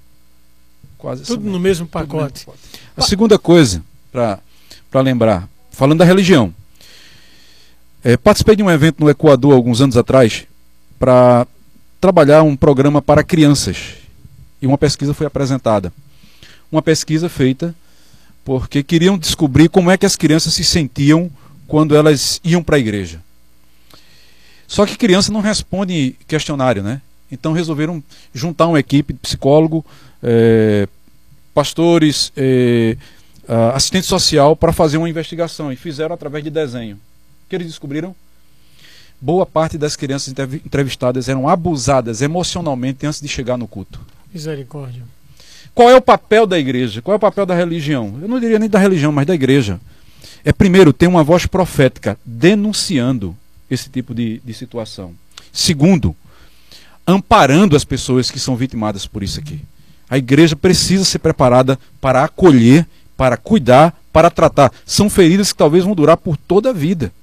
Quase Tudo no mesmo pacote. No mesmo pacote. A segunda coisa, para lembrar, falando da religião. É, participei de um evento no Equador alguns anos atrás para trabalhar um programa para crianças. E uma pesquisa foi apresentada. Uma pesquisa feita porque queriam descobrir como é que as crianças se sentiam quando elas iam para a igreja. Só que criança não responde questionário, né? Então resolveram juntar uma equipe de psicólogo, é, pastores, é, assistente social para fazer uma investigação e fizeram através de desenho. O que eles descobriram? Boa parte das crianças entrevistadas eram abusadas emocionalmente antes de chegar no culto. Misericórdia. Qual é o papel da igreja? Qual é o papel da religião? Eu não diria nem da religião, mas da igreja. É primeiro ter uma voz profética denunciando esse tipo de, de situação. Segundo, amparando as pessoas que são vitimadas por isso aqui. A igreja precisa ser preparada para acolher, para cuidar, para tratar. São feridas que talvez vão durar por toda a vida,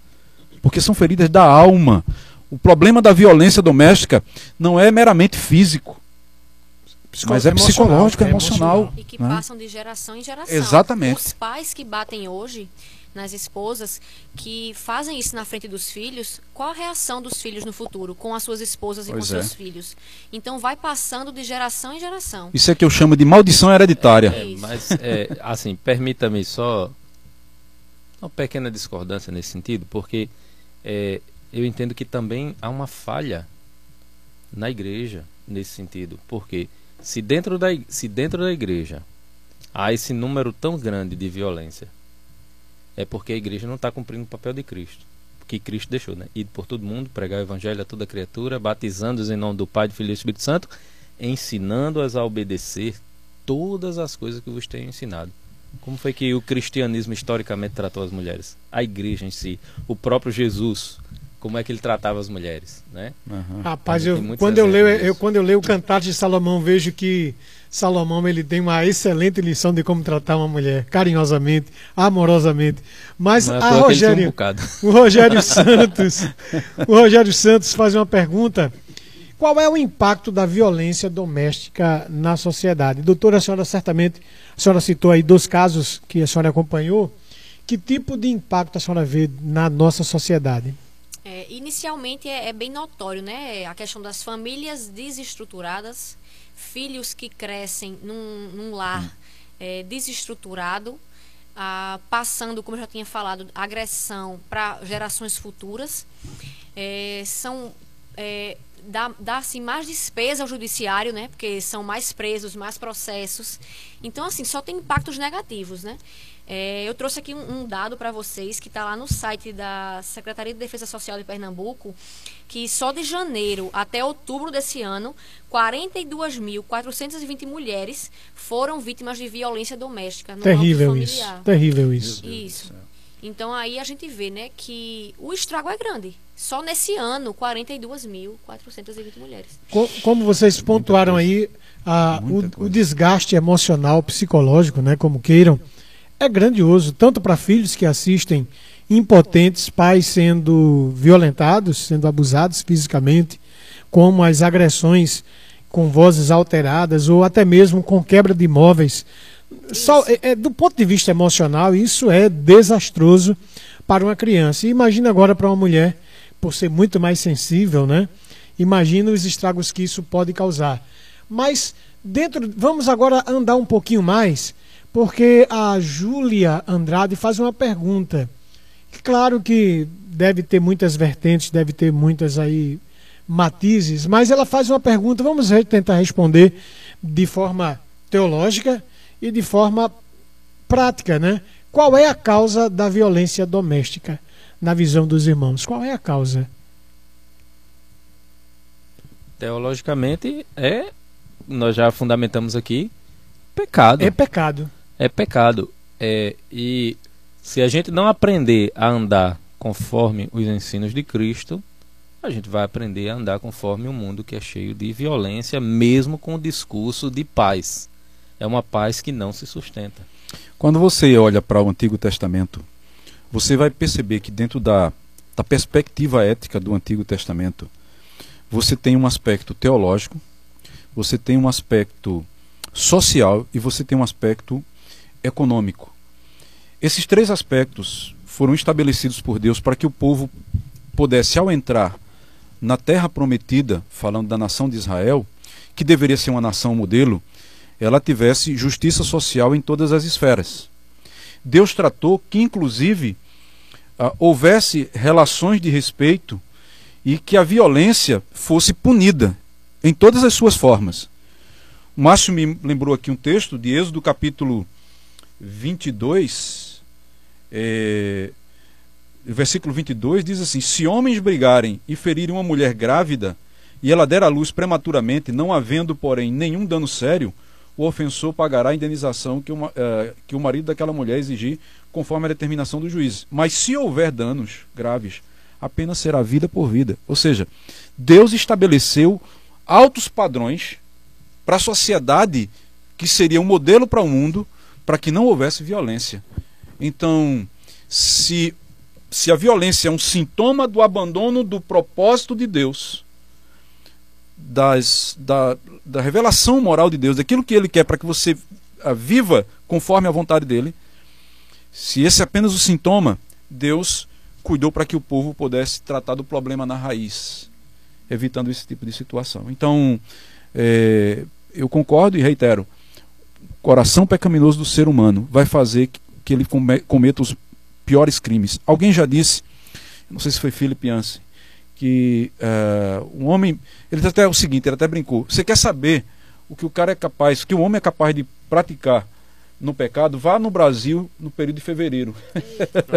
porque são feridas da alma. O problema da violência doméstica não é meramente físico, mas é psicológico, é emocional. E que né? passam de geração em geração. Exatamente. Os pais que batem hoje nas esposas que fazem isso na frente dos filhos, qual a reação dos filhos no futuro com as suas esposas pois e com é. seus filhos? Então vai passando de geração em geração. Isso é que eu chamo de maldição hereditária. É, mas, é, assim, permita-me só uma pequena discordância nesse sentido, porque é, eu entendo que também há uma falha na igreja nesse sentido. Porque se dentro da, se dentro da igreja há esse número tão grande de violência, é porque a igreja não está cumprindo o papel de Cristo. Que Cristo deixou, né? Ir por todo mundo, pregar o evangelho a toda criatura, batizando-os em nome do Pai, do Filho e do Espírito Santo, ensinando-as a obedecer todas as coisas que vos tenho ensinado. Como foi que o cristianismo historicamente tratou as mulheres? A igreja em si, o próprio Jesus, como é que ele tratava as mulheres, né? Uhum. Rapaz, eu, quando eu leio, eu, quando eu leio o Cantar de Salomão, vejo que Salomão ele tem uma excelente lição de como tratar uma mulher, carinhosamente, amorosamente. Mas a Rogério, um o Rogério Santos, o Rogério Santos faz uma pergunta: Qual é o impacto da violência doméstica na sociedade? Doutora, a senhora certamente, a senhora citou aí dois casos que a senhora acompanhou. Que tipo de impacto a senhora vê na nossa sociedade? É, inicialmente é, é, bem notório, né? A questão das famílias desestruturadas, filhos que crescem num, num lar é, desestruturado, ah, passando, como eu já tinha falado, agressão para gerações futuras. É, são é, dá, dá assim, mais despesa ao judiciário, né? Porque são mais presos, mais processos. Então, assim, só tem impactos negativos, né? É, eu trouxe aqui um, um dado para vocês que está lá no site da Secretaria de Defesa Social de Pernambuco, que só de janeiro até outubro desse ano, 42.420 mulheres foram vítimas de violência doméstica no terrível isso, terrível isso. Isso. Então aí a gente vê, né, que o estrago é grande. Só nesse ano, 42.420 mulheres. Como vocês pontuaram aí, a, o, o, desgaste emocional, psicológico, né, como queiram, é grandioso, tanto para filhos que assistem impotentes, pais sendo violentados, sendo abusados fisicamente, como as agressões com vozes alteradas ou até mesmo com quebra de imóveis. Só, é, é, do ponto de vista emocional, isso é desastroso para uma criança. E imagina agora para uma mulher, por ser muito mais sensível, né? Imagina os estragos que isso pode causar. Mas dentro, vamos agora andar um pouquinho mais, porque a Júlia Andrade faz uma pergunta. Claro que deve ter muitas vertentes, deve ter muitas aí matizes, mas ela faz uma pergunta, vamos tentar responder de forma teológica e de forma prática, né? Qual é a causa da violência doméstica na visão dos irmãos? Qual é a causa? Teologicamente é, nós já fundamentamos aqui, pecado. É pecado. É pecado. É, e se a gente não aprender a andar conforme os ensinos de Cristo, a gente vai aprender a andar conforme um mundo que é cheio de violência, mesmo com o discurso de paz é uma paz que não se sustenta. Quando você olha para o Antigo Testamento, você vai perceber que dentro da, da perspectiva ética do Antigo Testamento, você tem um aspecto teológico, você tem um aspecto social e você tem um aspecto econômico. Esses três aspectos foram estabelecidos por Deus para que o povo pudesse, ao entrar na terra prometida, falando da nação de Israel, que deveria ser uma nação modelo, ela tivesse justiça social em todas as esferas. Deus tratou que, inclusive, uh, houvesse relações de respeito e que a violência fosse punida em todas as suas formas. O Márcio me lembrou aqui um texto de Êxodo, capítulo 22, é, versículo 22, diz assim: Se homens brigarem e ferirem uma mulher grávida, e ela der à luz prematuramente, não havendo, porém, nenhum dano sério, o ofensor pagará a indenização que, uma, uh, que o marido daquela mulher exigir, conforme a determinação do juiz. Mas se houver danos graves, apenas será vida por vida. Ou seja, Deus estabeleceu altos padrões para a sociedade que seria um modelo para o mundo, para que não houvesse violência. Então, se, se a violência é um sintoma do abandono do propósito de Deus, das, da, da revelação moral de Deus, daquilo que Ele quer para que você ah, viva conforme a vontade dele, se esse é apenas o sintoma, Deus cuidou para que o povo pudesse tratar do problema na raiz, evitando esse tipo de situação. Então, é, eu concordo e reitero: coração pecaminoso do ser humano vai fazer que, ele cometa os piores crimes. Alguém já disse, não sei se foi Philip Yancey, que uh, um homem. Ele até o seguinte, ele até brincou. Você quer saber o que o cara é capaz, o que o homem é capaz de praticar no pecado? Vá no Brasil no período de fevereiro,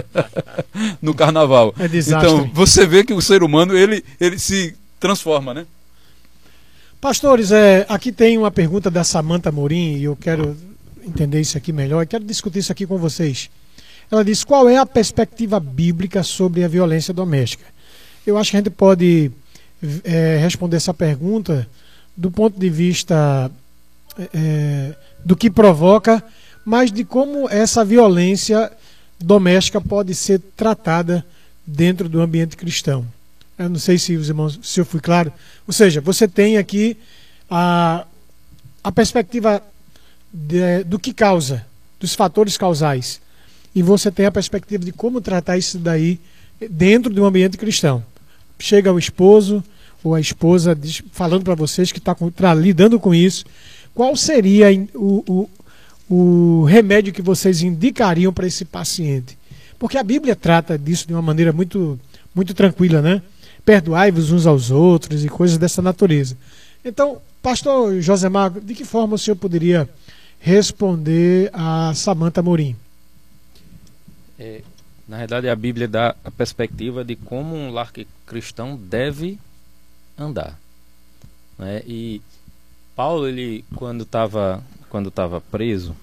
*laughs* no carnaval. É. Então você vê que o ser humano ele, ele se transforma, né? Pastores, é, aqui tem uma pergunta da Samanta Morim e eu quero entender isso aqui melhor. Eu quero discutir isso aqui com vocês. Ela diz: qual é a perspectiva bíblica sobre a violência doméstica? Eu acho que a gente pode é, responder essa pergunta do ponto de vista é, do que provoca, mas de como essa violência doméstica pode ser tratada dentro do ambiente cristão. Eu não sei se os irmãos, se eu fui claro. Ou seja, você tem aqui a, a perspectiva de, do que causa, dos fatores causais. E você tem a perspectiva de como tratar isso daí dentro de um ambiente cristão. Chega o esposo ou a esposa diz, falando para vocês que está tá lidando com isso, qual seria o, o, o remédio que vocês indicariam para esse paciente? Porque a Bíblia trata disso de uma maneira muito, muito tranquila, né? Perdoai-vos uns aos outros e coisas dessa natureza. Então, pastor José Marco, de que forma o senhor poderia responder a Samanta Morim? É, na verdade, a Bíblia dá a perspectiva de como um lar cristão deve andar. Né? E Paulo, ele, quando estava quando tava preso,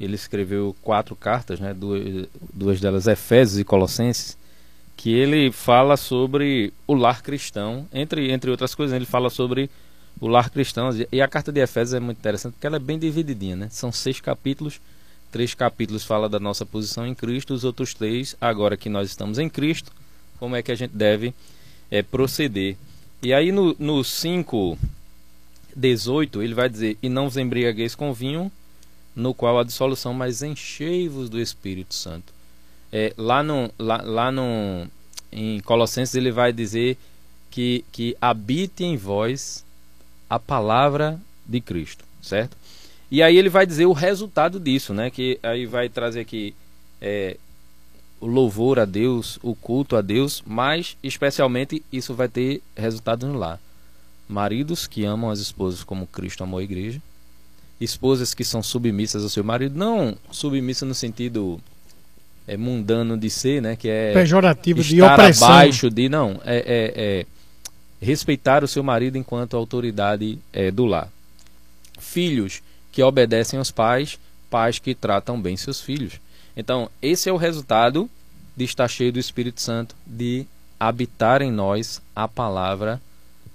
ele escreveu quatro cartas, né? duas, duas delas Efésios e Colossenses, que ele fala sobre o lar cristão, entre, entre outras coisas, ele fala sobre o lar cristão. E a carta de Efésios é muito interessante porque ela é bem divididinha, né? São seis capítulos. Três capítulos fala da nossa posição em Cristo, os outros três, agora que nós estamos em Cristo, como é que a gente deve é, proceder. E aí no, no 5, 18, ele vai dizer: E não vos embriagueis com vinho, no qual há dissolução, mas enchei-vos do Espírito Santo. É, lá no, lá, lá no, em Colossenses ele vai dizer que, que habite em vós a palavra de Cristo, certo? E aí ele vai dizer o resultado disso, né? Que aí vai trazer aqui é, o louvor a Deus, o culto a Deus, mas especialmente isso vai ter resultado no lar. Maridos que amam as esposas como Cristo amou a igreja, esposas que são submissas ao seu marido, não submissa no sentido é, mundano de ser, né? Que é pejorativo de opressão. abaixo de não, é, é, é respeitar o seu marido enquanto autoridade é, do lar. Filhos que obedecem aos pais, pais que tratam bem seus filhos. Então, esse é o resultado de estar cheio do Espírito Santo, de habitar em nós a palavra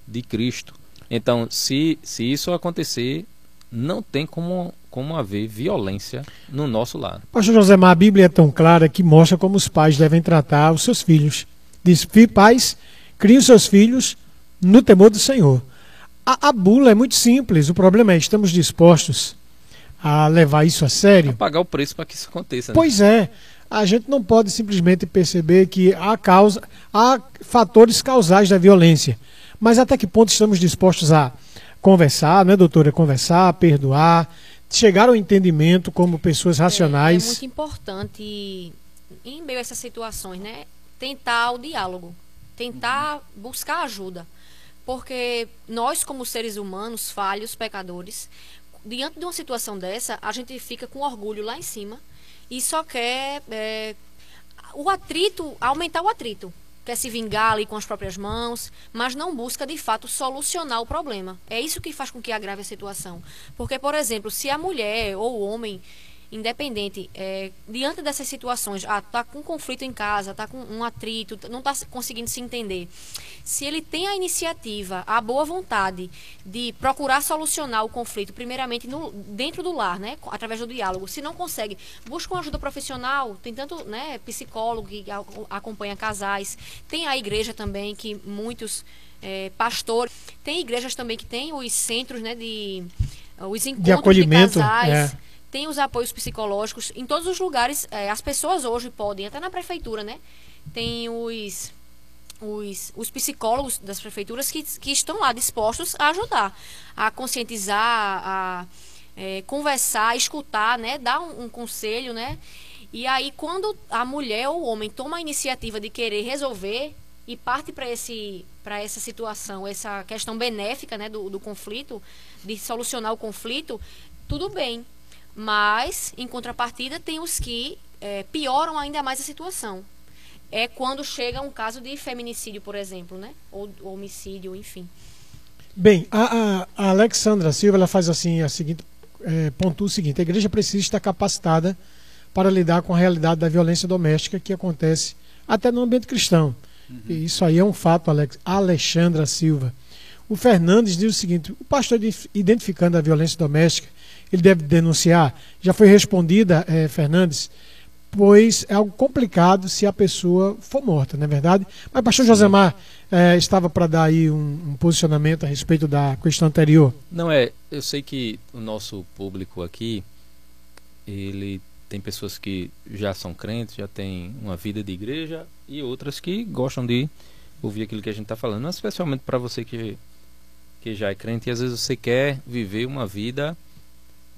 de Cristo. Então, se, se isso acontecer, não tem como, como haver violência no nosso lar. Pastor Josemar, a Bíblia é tão clara que mostra como os pais devem tratar os seus filhos. Diz: pais, criem seus filhos no temor do Senhor. A, a bula é muito simples, o problema é estamos dispostos a levar isso a sério. A pagar o preço para que isso aconteça. Né? Pois é. A gente não pode simplesmente perceber que há, causa, há fatores causais da violência. Mas até que ponto estamos dispostos a conversar, né, doutora? Conversar, perdoar, chegar ao entendimento como pessoas racionais. É, é muito importante, em meio a essas situações, né, tentar o diálogo, tentar buscar ajuda. Porque nós, como seres humanos, falhos, pecadores, diante de uma situação dessa, a gente fica com orgulho lá em cima e só quer é, o atrito, aumentar o atrito. Quer se vingar ali com as próprias mãos, mas não busca de fato solucionar o problema. É isso que faz com que agrave a situação. Porque, por exemplo, se a mulher ou o homem independente, é, diante dessas situações, ah, tá com conflito em casa, tá com um atrito, não está conseguindo se entender. Se ele tem a iniciativa, a boa vontade de procurar solucionar o conflito, primeiramente no, dentro do lar, né, através do diálogo. Se não consegue, busca uma ajuda profissional. Tem tanto, né, psicólogo que acompanha casais. Tem a igreja também que muitos é, pastores. Tem igrejas também que tem os centros, né, de os encontros de, acolhimento, de casais. É tem os apoios psicológicos em todos os lugares. É, as pessoas hoje podem, até na prefeitura, né? Tem os, os, os psicólogos das prefeituras que, que estão lá dispostos a ajudar, a conscientizar, a é, conversar, escutar, né? Dar um, um conselho, né? E aí, quando a mulher ou o homem toma a iniciativa de querer resolver e parte para esse para essa situação, essa questão benéfica né, do, do conflito, de solucionar o conflito, tudo bem. Mas, em contrapartida, tem os que é, pioram ainda mais a situação. É quando chega um caso de feminicídio, por exemplo, né? Ou, ou homicídio, enfim. Bem, a, a, Alexandra Silva ela faz assim a seguinte é, pontua o seguinte: a igreja precisa estar capacitada para lidar com a realidade da violência doméstica que acontece até no ambiente cristão. Uhum. E isso aí é um fato, Alex, Alexandra Silva. O Fernandes diz o seguinte: o pastor identificando a violência doméstica ele deve denunciar. Já foi respondida, eh, Fernandes, pois é algo complicado se a pessoa for morta, não é verdade? Mas pastor Sim. Josemar é, estava para dar aí um, um, posicionamento a respeito da questão anterior. Não é, eu sei que o nosso público aqui, ele tem pessoas que já são crentes, já têm uma vida de igreja e outras que gostam de ouvir aquilo que a gente está falando, mas especialmente para você que, que já é crente e às vezes você quer viver uma vida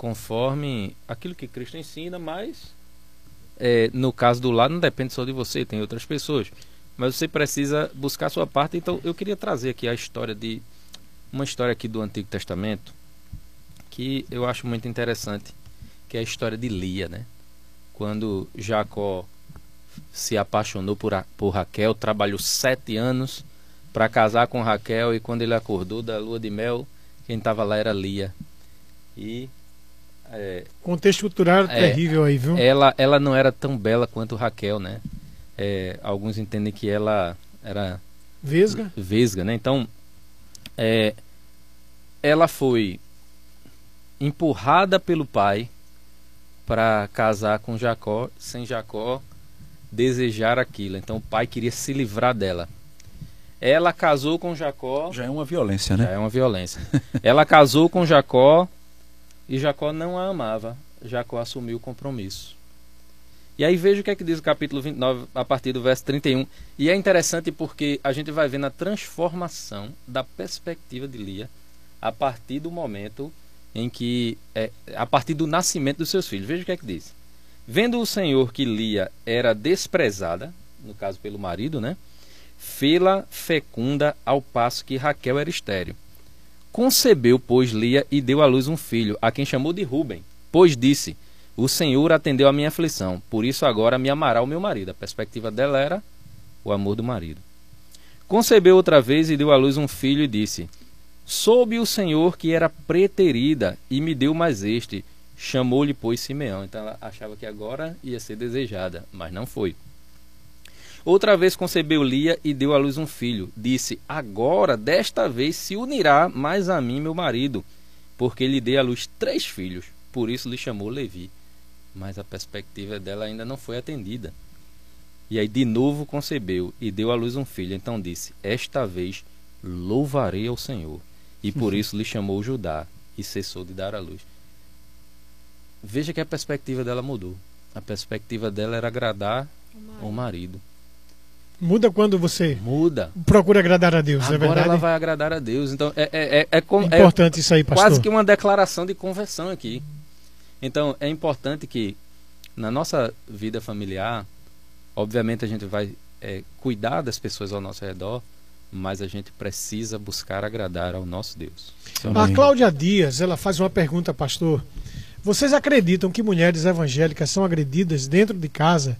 conforme aquilo que Cristo ensina, mas é, no caso do lado não depende só de você, tem outras pessoas. Mas você precisa buscar a sua parte. Então eu queria trazer aqui a história de uma história aqui do Antigo Testamento que eu acho muito interessante, que é a história de Lia, né? Quando Jacó se apaixonou por, por Raquel, trabalhou sete anos para casar com Raquel e quando ele acordou da lua de mel, quem estava lá era Lia. E é, Contexto cultural é, terrível aí, viu? Ela, ela não era tão bela quanto Raquel, né? É, alguns entendem que ela era vesga, vesga, né? Então, é, ela foi empurrada pelo pai para casar com Jacó, sem Jacó desejar aquilo. Então, o pai queria se livrar dela. Ela casou com Jacó. Já é uma violência, né? Já é uma violência. *laughs* ela casou com Jacó e Jacó não a amava. Jacó assumiu o compromisso. E aí veja o que é que diz o capítulo 29, a partir do verso 31. E é interessante porque a gente vai vendo a transformação da perspectiva de Lia a partir do momento em que. É, a partir do nascimento dos seus filhos. Veja o que é que diz. Vendo o Senhor que Lia era desprezada, no caso pelo marido, né? Fê-la fecunda ao passo que Raquel era estéreo. Concebeu, pois, Lia e deu à luz um filho, a quem chamou de Ruben, pois disse: O Senhor atendeu a minha aflição, por isso agora me amará o meu marido. A perspectiva dela era o amor do marido. Concebeu outra vez e deu à luz um filho e disse: Soube o Senhor que era preterida e me deu mais este. Chamou-lhe, pois, Simeão. Então ela achava que agora ia ser desejada, mas não foi. Outra vez concebeu Lia e deu à luz um filho. Disse: Agora, desta vez, se unirá mais a mim, meu marido, porque lhe dei à luz três filhos. Por isso lhe chamou Levi. Mas a perspectiva dela ainda não foi atendida. E aí de novo concebeu e deu à luz um filho. Então disse: Esta vez louvarei ao Senhor. E por isso lhe chamou Judá e cessou de dar à luz. Veja que a perspectiva dela mudou. A perspectiva dela era agradar o marido. Muda quando você muda procura agradar a Deus, Agora é verdade? ela vai agradar a Deus. Então é, é, é, é, é importante isso aí, pastor. Quase que uma declaração de conversão aqui. Então é importante que na nossa vida familiar, obviamente a gente vai é, cuidar das pessoas ao nosso redor, mas a gente precisa buscar agradar ao nosso Deus. A Cláudia Dias, ela faz uma pergunta, pastor. Vocês acreditam que mulheres evangélicas são agredidas dentro de casa?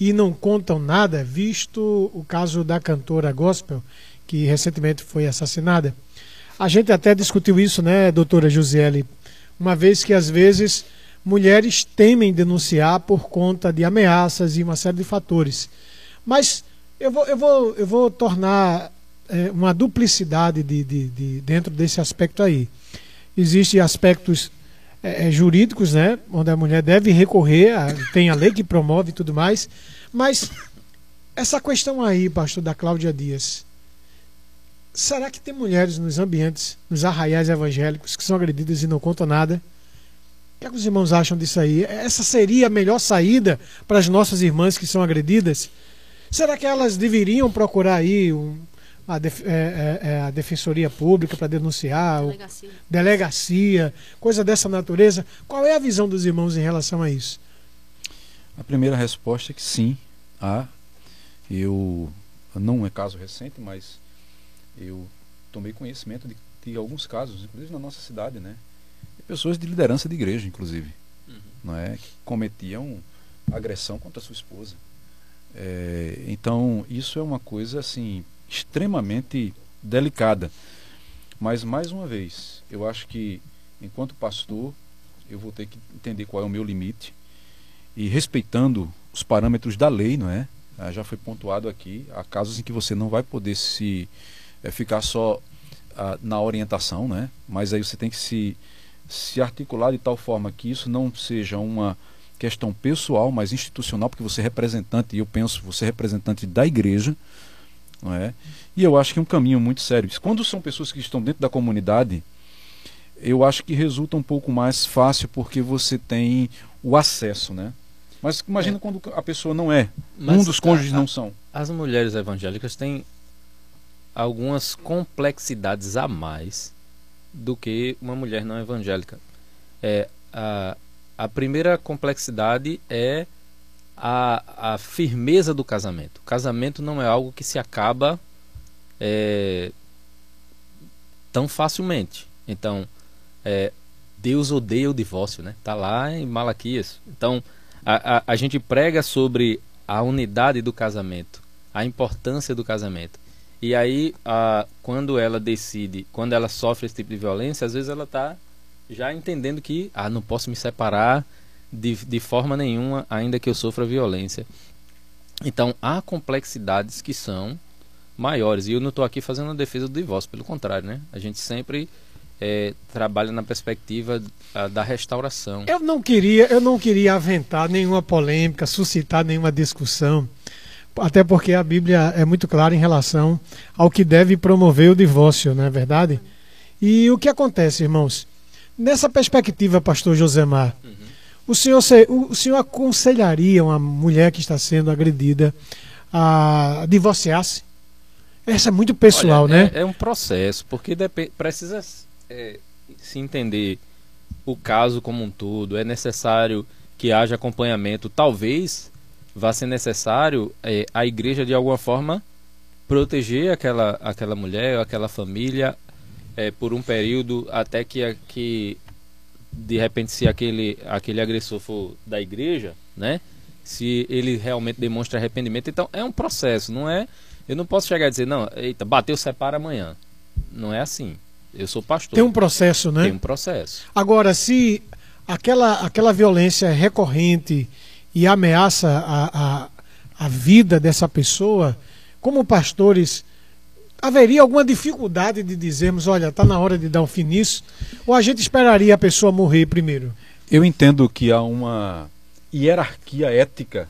E não contam nada, visto o caso da cantora gospel, que recentemente foi assassinada. A gente até discutiu isso, né, doutora Josiele, uma vez que às vezes mulheres temem denunciar por conta de ameaças e uma série de fatores. Mas eu vou, eu vou, eu vou tornar é, uma duplicidade de, de, de, dentro desse aspecto aí. Existem aspectos é, é, jurídicos, né, onde a mulher deve recorrer, a, tem a lei que promove e tudo mais, mas essa questão aí, pastor, da Cláudia Dias, será que tem mulheres nos ambientes, nos arraiais evangélicos, que são agredidas e não contam nada? O que, é que os irmãos acham disso aí? Essa seria a melhor saída para as nossas irmãs que são agredidas? Será que elas deveriam procurar aí um, a, def, é, é, é, a defensoria pública para denunciar, delegacia. delegacia, coisa dessa natureza. Qual é a visão dos irmãos em relação a isso? A primeira resposta é que sim, há. Eu não é caso recente, mas eu tomei conhecimento de, de alguns casos, inclusive na nossa cidade, né? De pessoas de liderança de igreja, inclusive, uhum. não é, que cometiam agressão contra a sua esposa. É, então isso é uma coisa assim extremamente delicada. Mas, mais uma vez, eu acho que, enquanto pastor, eu vou ter que entender qual é o meu limite e respeitando os parâmetros da lei, não é? Ah, já foi pontuado aqui, há casos em que você não vai poder se é, ficar só ah, na orientação, né? Mas aí você tem que se, se articular de tal forma que isso não seja uma questão pessoal, mas institucional, porque você é representante, e eu penso, você é representante da igreja, não é? E eu acho que é um caminho muito sério. Quando são pessoas que estão dentro da comunidade, eu acho que resulta um pouco mais fácil porque você tem o acesso, né? Mas imagina é. quando a pessoa não é, Mas um dos cônjuges a, não são. As mulheres evangélicas têm algumas complexidades a mais do que uma mulher não evangélica. É, a, a primeira complexidade é a, a firmeza do casamento. O casamento não é algo que se acaba é, tão facilmente. Então, é, Deus odeia o divórcio, né? Tá lá em Malaquias. Então, a, a, a gente prega sobre a unidade do casamento, a importância do casamento. E aí, a, quando ela decide, quando ela sofre esse tipo de violência, às vezes ela está já entendendo que, ah, não posso me separar de, de forma nenhuma, ainda que eu sofra violência. Então, há complexidades que são maiores. E eu não estou aqui fazendo a defesa do divórcio, pelo contrário, né? A gente sempre é, trabalha na perspectiva a, da restauração. Eu não queria, eu não queria aventar nenhuma polêmica, suscitar nenhuma discussão, até porque a Bíblia é muito clara em relação ao que deve promover o divórcio, não é verdade? E o que acontece, irmãos? Nessa perspectiva, pastor Josemar. O, senhor, o senhor aconselharia uma mulher que está sendo agredida a divorciar-se? Essa é muito pessoal, Olha, né? É, é, um processo, porque precisa é, se entender o caso como um todo, é necessário que haja acompanhamento. Talvez vá ser necessário é, a igreja de alguma forma proteger aquela, aquela mulher, aquela família é, por um período até que, que de repente se aquele, aquele agressor for da igreja, né? Se ele realmente demonstra arrependimento, então é um processo, não é? Eu não posso chegar e dizer, não, eita, bateu, separa amanhã. Não é assim. Eu sou pastor. Tem um processo, né? Tem um processo. Agora, se aquela, aquela violência é recorrente e ameaça a, a, a vida dessa pessoa, como pastores, haveria alguma dificuldade de dizermos, olha, está na hora de dar um fim nisso? Ou a gente esperaria a pessoa morrer primeiro? Eu entendo que há uma hierarquia ética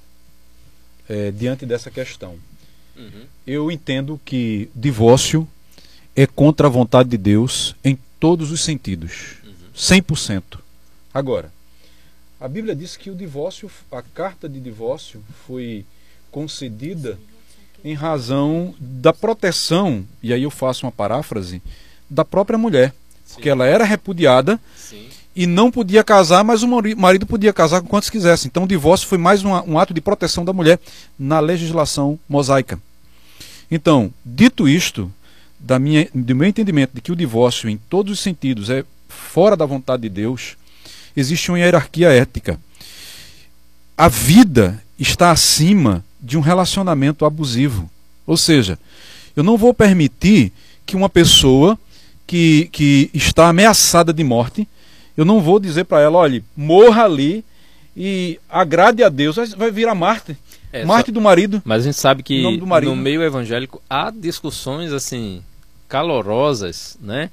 é, diante dessa questão. Uhum. Eu entendo que divórcio é contra a vontade de Deus em todos os sentidos. 100%. Agora, a Bíblia diz que o divórcio, a carta de divórcio foi concedida em razão da proteção, e aí eu faço uma paráfrase, da própria mulher. Sim. Porque ela era repudiada Sim. e não podia casar, mas o marido podia casar com quantos quisesse. Então o divórcio foi mais um, um ato de proteção da mulher na legislação mosaica. Então, dito isto, da minha, do meu entendimento de que o divórcio, em todos os sentidos, é fora da vontade de Deus, existe uma hierarquia ética. A vida está acima de um relacionamento abusivo. Ou seja, eu não vou permitir que uma pessoa que, que está ameaçada de morte, eu não vou dizer para ela, olhe, morra ali e agrade a Deus, vai virar Marte. É, Marte só, do marido. Mas a gente sabe que no meio evangélico há discussões assim calorosas, né?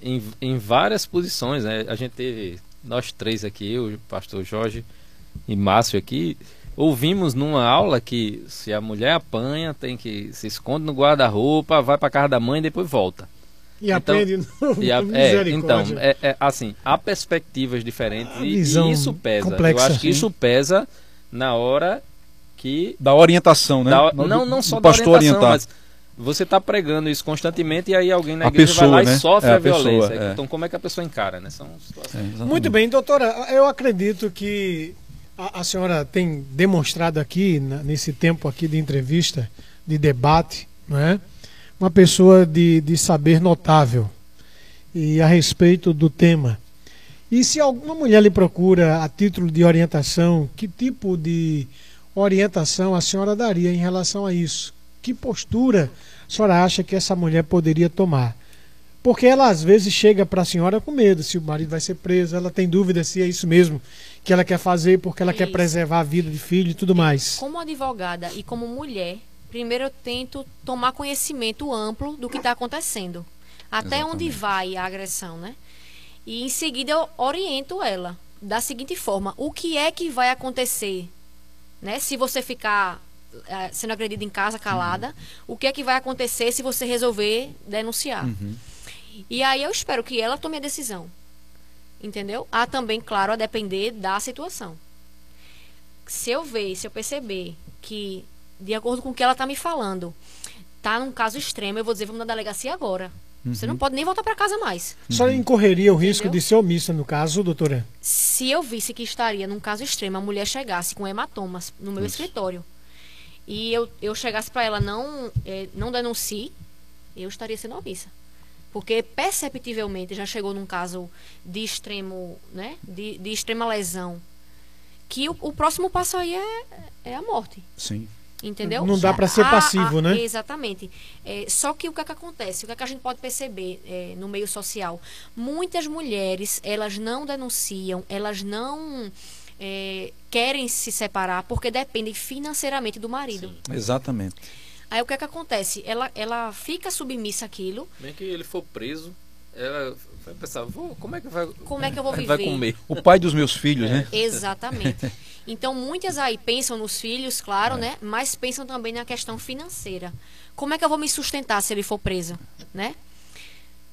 Em, em várias posições, né? A gente teve nós três aqui, o pastor Jorge e Márcio aqui, ouvimos numa aula que se a mulher apanha, tem que se esconde no guarda-roupa, vai para casa da mãe e depois volta. E então, aprende no, e a, *laughs* é, então, é, é, assim, há perspectivas diferentes e, e, isso pesa. Complexa, Eu acho que isso pesa na hora que da orientação, né? Da, não, não só da orientação, orientar. mas você está pregando isso constantemente e aí alguém na a igreja pessoa, vai lá né? e sofre é, a, a violência. Pessoa, é. Então, como é que a pessoa encara, né? São situações. É, Muito bem, doutora, eu acredito que a, a senhora tem demonstrado aqui, nesse tempo aqui de entrevista, de debate, não é? uma pessoa de, de saber notável e a respeito do tema. E se alguma mulher lhe procura a título de orientação, que tipo de orientação a senhora daria em relação a isso? Que postura a senhora acha que essa mulher poderia tomar? Porque ela às vezes chega para a senhora com medo se o marido vai ser preso, ela tem dúvida se é isso mesmo que ela quer fazer, porque ela quer preservar a vida de filho e tudo mais. Como advogada e como mulher, primeiro eu tento tomar conhecimento amplo do que está acontecendo. Até Exatamente. onde vai a agressão, né? E em seguida eu oriento ela. da seguinte forma: o que é que vai acontecer, né? Se você ficar eh, sendo agredida em casa calada, Uhum. o que é que vai acontecer se você resolver denunciar? Uhum. E aí eu espero que ela tome a decisão. Entendeu? Há também, claro, a depender da situação. Se eu ver, se eu perceber que, de acordo com o que ela está me falando, tá num caso extremo, eu vou dizer, vamos na delegacia agora. Você não pode nem voltar para casa mais. Só incorreria o risco Entendeu? de ser omissa no caso, doutora? Se eu visse que estaria num caso extremo, a mulher chegasse com hematomas no meu escritório e eu, eu chegasse para ela, não, eh, não denuncie, eu estaria sendo omissa. Porque perceptivelmente já chegou num caso de extremo, né? De, de extrema lesão. Que o, o próximo passo aí é, é a morte. Sim. Entendeu? Não dá pra ser A- passivo, a- né? Exatamente. É, só que o que é que acontece? O que é que a gente pode perceber é, no meio social? Muitas mulheres, elas não denunciam, elas não é, querem se separar porque dependem financeiramente do marido. Exatamente. Aí o que é que acontece? Ela, ela fica submissa àquilo. Bem que ele for preso, ela vai pensar, "Vô, como é que vai, Como é que eu vou *laughs* vai viver? comer? O pai dos meus filhos, né? Exatamente. *laughs* Então, muitas aí pensam nos filhos, claro, né? Mas pensam também na questão financeira. Como é que eu vou me sustentar se ele for preso, né?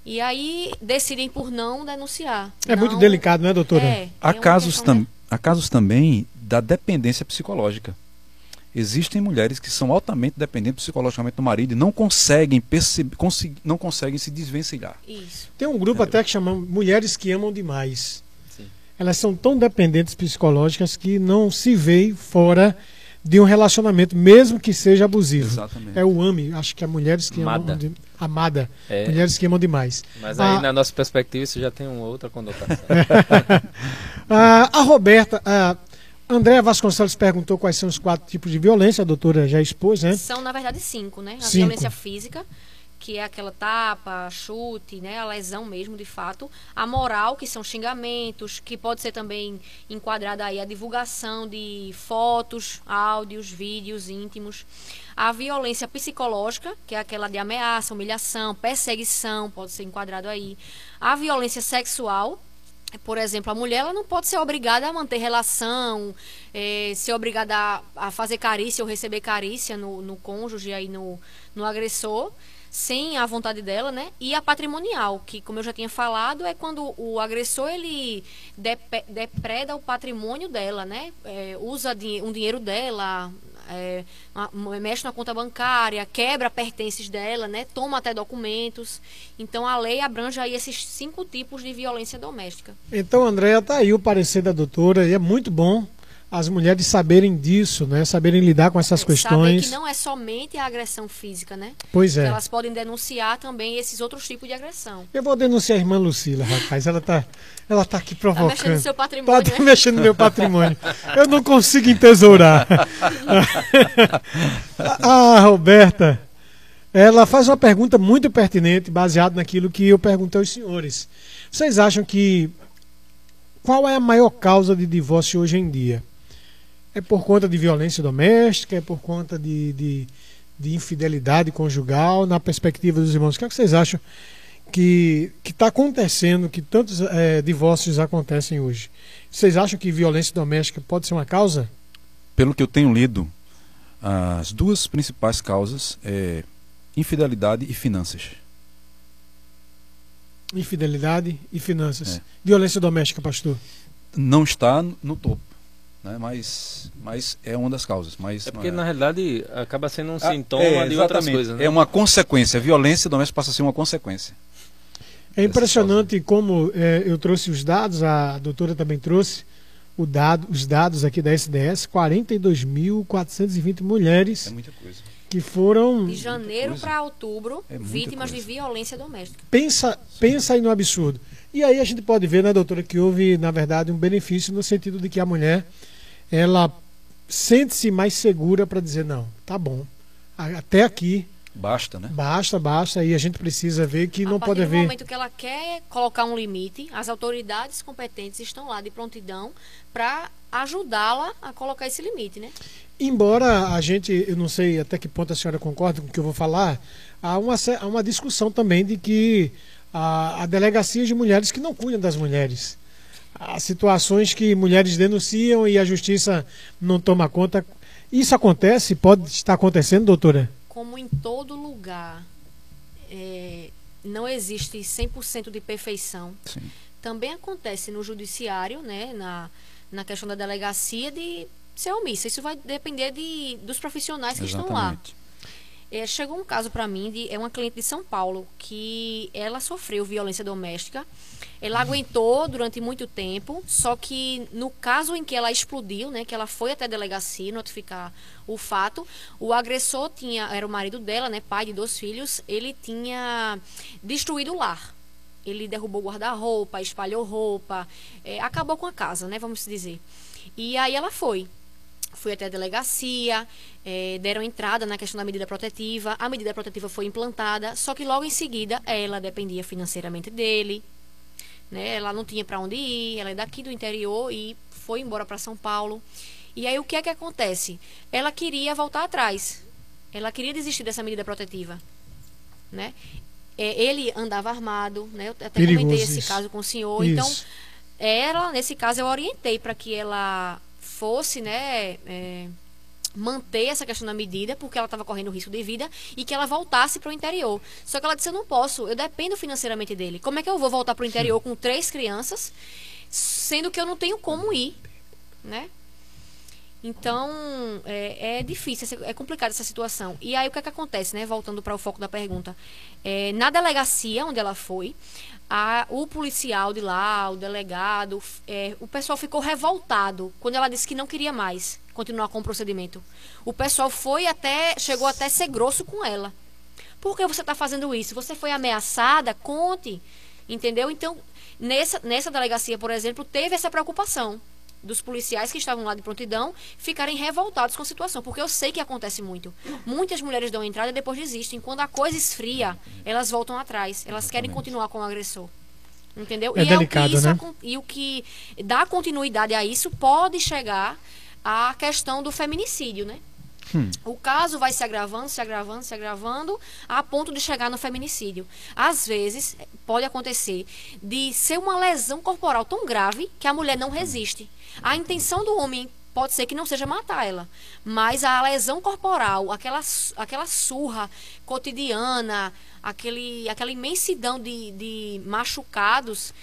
E aí decidem por não denunciar. É muito Não- delicado, né, doutora? É, Há é casos, tam né? há casos também da dependência psicológica. Existem mulheres que são altamente dependentes psicologicamente do marido e não conseguem perceber, não conseguem se desvencilhar. Isso. Tem um grupo até que chama Mulheres que Amam Demais. Sim. Elas são tão dependentes psicológicas que não se veem fora de um relacionamento, mesmo que seja abusivo. Exatamente. É o AME, acho que é Mulheres que Amada. Amam de... Amada. É, Mulheres que Amam Demais. mas aí Ah. na nossa perspectiva isso já tem uma outra conotação. *laughs* Ah, a Roberta, a Andréa Vasconcelos perguntou quais são os quatro tipos de violência, a doutora já expôs, né? São, na verdade, cinco, né? A Cinco. violência física, que é aquela tapa, chute, né? A lesão mesmo, de fato. A moral, que são xingamentos, que pode ser também enquadrada aí a divulgação de fotos, áudios, vídeos íntimos. A violência psicológica, que é aquela de ameaça, humilhação, perseguição, pode ser enquadrado aí. A violência sexual, por exemplo, a mulher ela não pode ser obrigada a manter relação, eh, ser obrigada a, a fazer carícia ou receber carícia no, no cônjuge, aí no, no agressor, sem a vontade dela, né? E a patrimonial, que, como eu já tinha falado, é quando o agressor ele depreda o patrimônio dela, né? Eh, usa um dinheiro dela, é, a- mexe na conta bancária, quebra pertences dela, né? Toma até documentos. Então a lei abrange aí esses cinco tipos de violência doméstica. Então, Andréa, tá aí o parecer da doutora, e é muito bom as mulheres saberem disso, né? Saberem lidar com essas Saber questões. que não é somente a agressão física, né? Pois é. Elas podem denunciar também esses outros tipos de agressão. Eu vou denunciar a irmã Lucila, rapaz. Ela tá, ela tá aqui Tá provocando. mexendo no seu Tá patrimônio, né? *laughs* mexendo no meu patrimônio. Eu não consigo entesourar. a, *laughs* a Roberta, ela faz uma pergunta muito pertinente, baseada naquilo que eu perguntei aos senhores. Vocês acham que qual é a maior causa de divórcio hoje em dia? É por conta de violência doméstica? É por conta de, de, de infidelidade conjugal? Na perspectiva dos irmãos, o que, é que vocês acham que está acontecendo, que tantos eh, divórcios acontecem hoje? Vocês acham que violência doméstica pode ser uma causa? Pelo que eu tenho lido, as duas principais causas é infidelidade e finanças. Infidelidade e finanças. É. Violência doméstica, pastor. Não está no topo, né? mas, mas é uma das causas. Mas É porque não na realidade acaba sendo um Ah, sintoma é, de outras coisas, né? É uma consequência. A violência doméstica passa a ser uma consequência. É impressionante como eh, eu trouxe os dados, a doutora também trouxe o dado, os dados aqui da SDS, 42.420 mulheres É muita coisa. que foram. De janeiro para outubro, É vítimas de coisa. violência doméstica. Pensa, pensa aí no absurdo. E aí a gente pode ver, né, doutora, que houve, na verdade, um benefício no sentido de que a mulher ela sente-se mais segura para dizer não, tá bom. a- Até aqui Basta, né? basta, basta e a gente precisa ver que a não pode haver momento que ela quer colocar um limite, as autoridades competentes estão lá de prontidão para ajudá-la a colocar esse limite, né? Embora a gente, eu não sei até que ponto a senhora concorda com o que eu vou falar, há uma, há uma discussão também de que há, há delegacias de mulheres que não cuidam das mulheres. Há situações que mulheres denunciam e a justiça não toma conta. Isso acontece? Pode estar acontecendo, doutora? Como em todo lugar, é, não existe 100% de perfeição. Sim. Também acontece no judiciário, né, na, na questão da delegacia, de ser omissa. Isso vai depender de, dos profissionais que estão lá. É, chegou um caso para mim de é uma cliente de São Paulo que ela sofreu violência doméstica. Ela aguentou durante muito tempo, só que no caso em que ela explodiu, né, que ela foi até a delegacia notificar o fato, o agressor tinha era o marido dela, né, pai de dois filhos, ele tinha destruído o lar. Ele derrubou o guarda-roupa, espalhou roupa, é, acabou com a casa, né, vamos dizer. E aí ela foi fui até a delegacia, eh, deram entrada na questão da medida protetiva. A medida protetiva foi implantada, só que logo em seguida ela dependia financeiramente dele. Né? Ela não tinha para onde ir, ela é daqui do interior e foi embora para São Paulo. E aí o que é que acontece? Ela queria voltar atrás. Ela queria desistir dessa medida protetiva. Né? Eh, ele andava armado, né? Eu até Perigoso comentei esse isso. caso com o senhor. Isso. Então, ela, nesse caso, eu orientei para que ela fosse, né, é, manter essa questão da medida, porque ela estava correndo risco de vida, e que ela voltasse para o interior. Só que ela disse: Eu não posso, eu dependo financeiramente dele. Como é que eu vou voltar para o interior com três crianças, sendo que eu não tenho como ir, né? Então, é, é difícil, é complicada essa situação. E aí, o que é que acontece, né? Voltando para o foco da pergunta. É, na delegacia onde ela foi, a- o policial de lá, o delegado, é, o pessoal ficou revoltado quando ela disse que não queria mais continuar com o procedimento. O pessoal foi até, chegou até a ser grosso com ela. Por que você está fazendo isso? Você foi ameaçada? Conte. Entendeu? Então, nessa, nessa delegacia, por exemplo, teve essa preocupação dos policiais que estavam lá de prontidão ficarem revoltados com a situação, porque eu sei que acontece muito. Muitas mulheres dão entrada e depois desistem. Quando a coisa esfria, elas voltam atrás. Elas querem continuar com o agressor. Entendeu? É e, delicado, é o que isso né? e o que dá continuidade a isso pode chegar à questão do feminicídio, né? O caso vai se agravando, se agravando, se agravando, a ponto de chegar no feminicídio. Às vezes, pode acontecer de ser uma lesão corporal tão grave que a mulher não resiste. A intenção do homem pode ser que não seja matar ela, mas a lesão corporal, aquela, aquela surra cotidiana, aquele, aquela imensidão de, de machucados,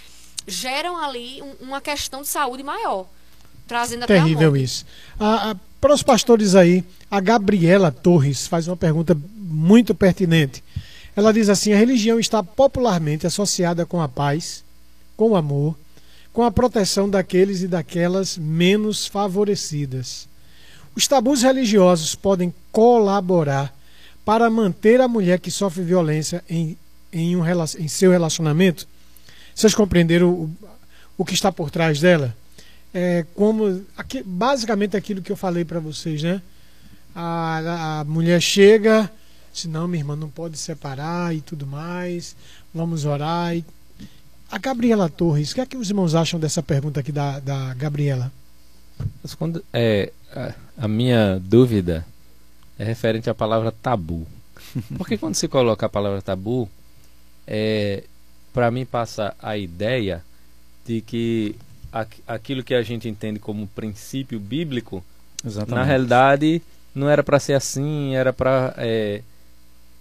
geram ali um- uma questão de saúde maior, trazendo até a Terrível morte. isso. Ah, ah, para os pastores aí, a Gabriela Torres faz uma pergunta muito pertinente. Ela diz assim: a religião está popularmente associada com a paz, com o amor, com a proteção daqueles e daquelas menos favorecidas. Os tabus religiosos podem colaborar para manter a mulher que sofre violência em, em, um, em seu relacionamento? Vocês compreenderam o, o que está por trás dela? É, como aqui- basicamente aquilo que eu falei para vocês, né? A, a mulher chega, se não, minha irmã não pode separar e tudo mais. Vamos orar. E... A Gabriela Torres, o que é que os irmãos acham dessa pergunta aqui da, da Gabriela? Mas quando, é, a, a minha dúvida é referente à palavra tabu. *laughs* Porque quando se coloca a palavra tabu, é, para mim passa a ideia de que aquilo que a gente entende como princípio bíblico, Exatamente. na realidade não era para ser assim, era para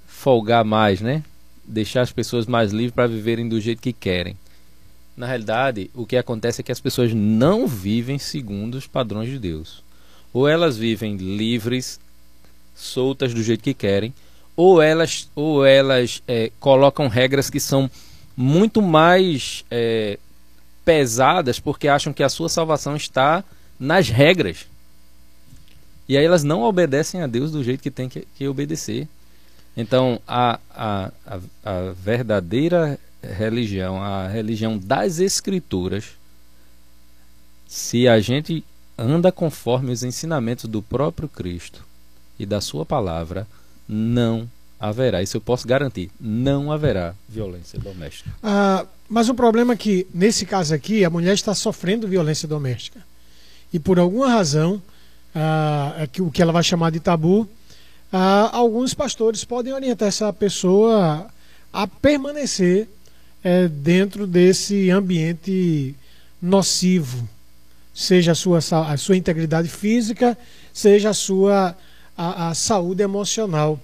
folgar mais, né? Deixar as pessoas mais livres para viverem do jeito que querem. Na realidade, o que acontece é que as pessoas não vivem segundo os padrões de Deus. Ou elas vivem livres, soltas do jeito que querem, ou elas, ou elas é, colocam regras que são muito mais é, pesadas porque acham que a sua salvação está nas regras. E aí elas não obedecem a Deus do jeito que tem que, que obedecer. Então, a, a, a, a verdadeira religião, a religião das Escrituras, se a gente anda conforme os ensinamentos do próprio Cristo e da Sua palavra, não haverá, isso eu posso garantir, não haverá violência doméstica. Ah, mas o problema é que, nesse caso aqui, a mulher está sofrendo violência doméstica. E por alguma razão, ah, é o que ela vai chamar de tabu, ah, alguns pastores podem orientar essa pessoa a permanecer eh, dentro desse ambiente nocivo, seja a sua, a sua integridade física, seja a sua a, a saúde emocional.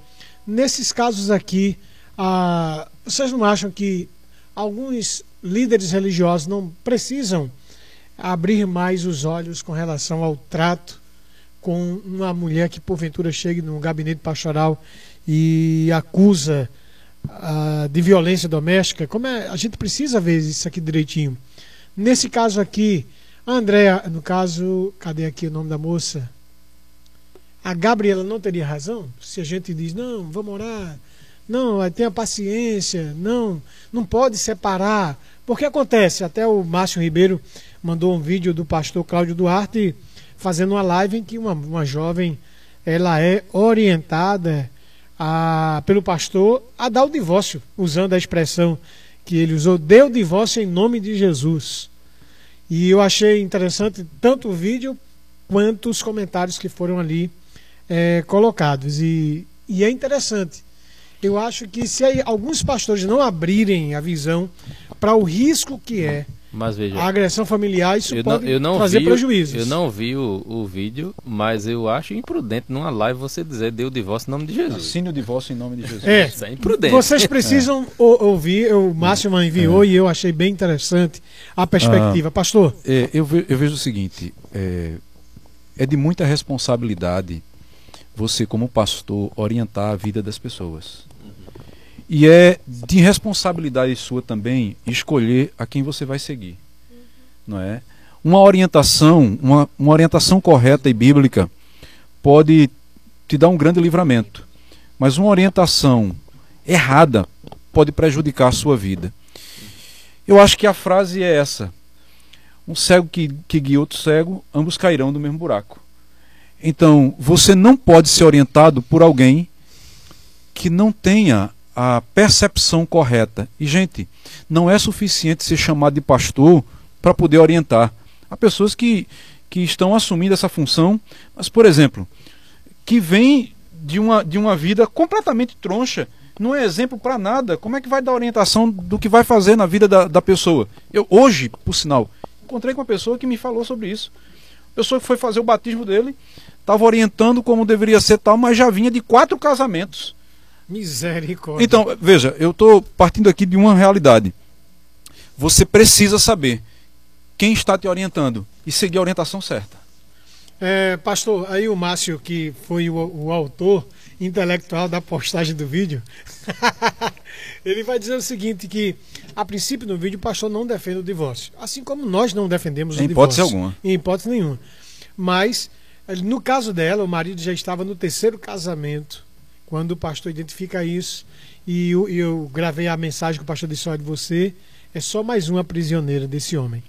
Nesses casos aqui, a, vocês não acham que alguns líderes religiosos não precisam abrir mais os olhos com relação ao trato com uma mulher que porventura chegue num gabinete pastoral e acusa uh, de violência doméstica? Como é, a gente precisa ver isso aqui direitinho. Nesse caso aqui, a no caso, cadê aqui o nome da moça? A Gabriela não teria razão se a gente diz, não, vamos orar, não, tenha paciência, não, não pode separar. Porque acontece, até o Márcio Ribeiro mandou um vídeo do pastor Cláudio Duarte fazendo uma live em que uma, uma jovem ela é orientada a, pelo pastor a dar o divórcio, usando a expressão que ele usou, deu o divórcio em nome de Jesus. E eu achei interessante tanto o vídeo quanto os comentários que foram ali é, colocados. E, e é interessante. Eu acho que se alguns pastores não abrirem a visão para o risco que é mas veja, a agressão familiar, isso eu pode não, eu não trazer vi, prejuízos. Eu não vi o, o vídeo, mas eu acho imprudente numa live você dizer deu o divórcio em nome de Jesus. Assine o divórcio em nome de Jesus. É, isso é imprudente. Vocês precisam *laughs* é. ouvir, o Márcio é. enviou é. e eu achei bem interessante a perspectiva. Ah, Pastor? É, eu, ve, eu, vejo o seguinte, é, é de muita responsabilidade você como pastor orientar a vida das pessoas. E é de responsabilidade sua também escolher a quem você vai seguir. Não é? Uma orientação, uma, uma orientação correta e bíblica pode te dar um grande livramento. Mas uma orientação errada pode prejudicar a sua vida. Eu acho que a frase é essa: um cego que, que guia outro cego, ambos cairão do mesmo buraco. Então, você não pode ser orientado por alguém que não tenha a percepção correta. E, gente, não é suficiente ser chamado de pastor para poder orientar. Há pessoas que, que estão assumindo essa função, mas, por exemplo, que vem de uma, de uma vida completamente troncha, não é exemplo para nada. Como é que vai dar orientação do que vai fazer na vida da, da pessoa? Eu, hoje, por sinal, encontrei com uma pessoa que me falou sobre isso. A pessoa que foi fazer o batismo dele, estava orientando como deveria ser tal, mas já vinha de quatro casamentos. Misericórdia. Então, veja, eu estou partindo aqui de uma realidade. Você precisa saber quem está te orientando e seguir a orientação certa. É, pastor, aí o Márcio, que foi o, o autor intelectual da postagem do vídeo, *laughs* ele vai dizer o seguinte: que a princípio no vídeo o pastor não defende o divórcio. Assim como nós não defendemos o em divórcio. Em hipótese alguma. Em hipótese nenhuma. Mas, no caso dela, o marido já estava no terceiro casamento quando o pastor identifica isso, e eu, eu gravei a mensagem que o pastor disse: olha, você é só mais uma prisioneira desse homem.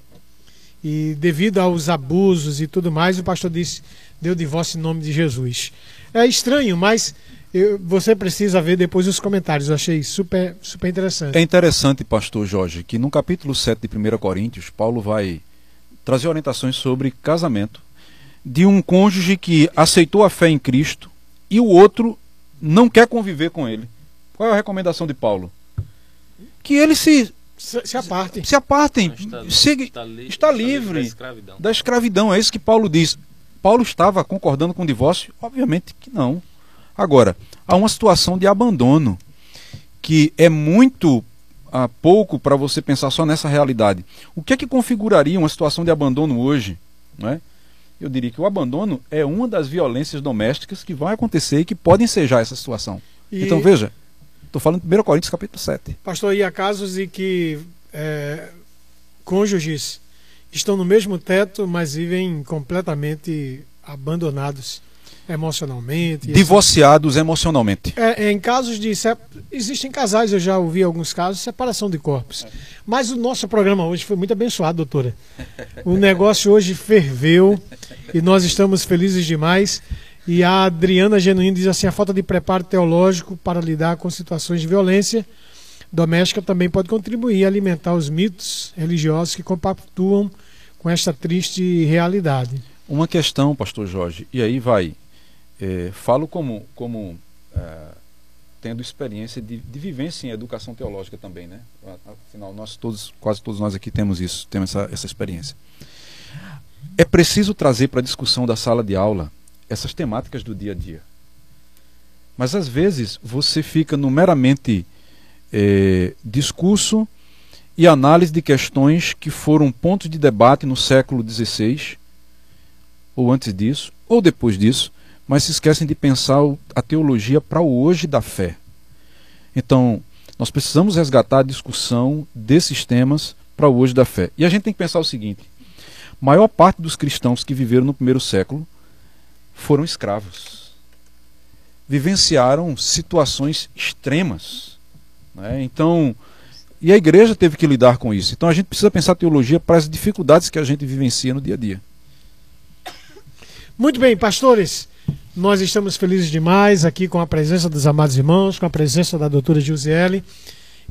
E devido aos abusos e tudo mais, o pastor disse: deu divórcio em nome de Jesus. É estranho, mas eu, você precisa ver depois os comentários. Eu achei super, super interessante. É interessante, pastor Jorge, que no capítulo 7 de 1 Coríntios, Paulo vai trazer orientações sobre casamento de um cônjuge que aceitou a fé em Cristo e o outro não quer conviver com ele. Qual é a recomendação de Paulo? Que ele se se, se apartem. Se apartem. Está, Siga, está, li, está, está livre, da escravidão. da escravidão. É isso que Paulo diz. Paulo estava concordando com o divórcio? Obviamente que não. Agora, há uma situação de abandono que é muito ah, pouco para você pensar só nessa realidade. O que é que configuraria uma situação de abandono hoje? Não é? Eu diria que o abandono é uma das violências domésticas que vai acontecer e que podem ensejar essa situação. E... Então veja, estou falando de 1 Coríntios capítulo 7. Pastor, e há casos em que é, cônjuges estão no mesmo teto, mas vivem completamente abandonados emocionalmente. Divorciados assim. emocionalmente. É, em casos de. Existem casais, eu já ouvi alguns casos, separação de corpos. Mas o nosso programa hoje foi muito abençoado, doutora. O negócio hoje ferveu e nós estamos felizes demais. E a Adriana Genuíno diz assim: a falta de preparo teológico para lidar com situações de violência doméstica também pode contribuir a alimentar os mitos religiosos que compactuam com esta triste realidade. Uma questão, pastor Jorge, e aí vai é, falo como, como é, tendo experiência de, de vivência em educação teológica também, né? Afinal, nós todos, quase todos nós aqui temos isso, temos essa, essa experiência. É preciso trazer para a discussão da sala de aula essas temáticas do dia a dia. Mas às vezes você fica no meramente é, discurso e análise de questões que foram pontos de debate no século XVI, ou antes disso, ou depois disso, mas se esquecem de pensar a teologia para o hoje da fé. Então, nós precisamos resgatar a discussão desses temas para o hoje da fé. E a gente tem que pensar o seguinte: maior parte dos cristãos que viveram no primeiro século foram escravos. Vivenciaram situações extremas. Né? Então, e a igreja teve que lidar com isso. Então a gente precisa pensar teologia para as dificuldades que a gente vivencia no dia a dia. Muito bem, pastores. Nós estamos felizes demais aqui com a presença dos amados irmãos, com a presença da doutora Josiele.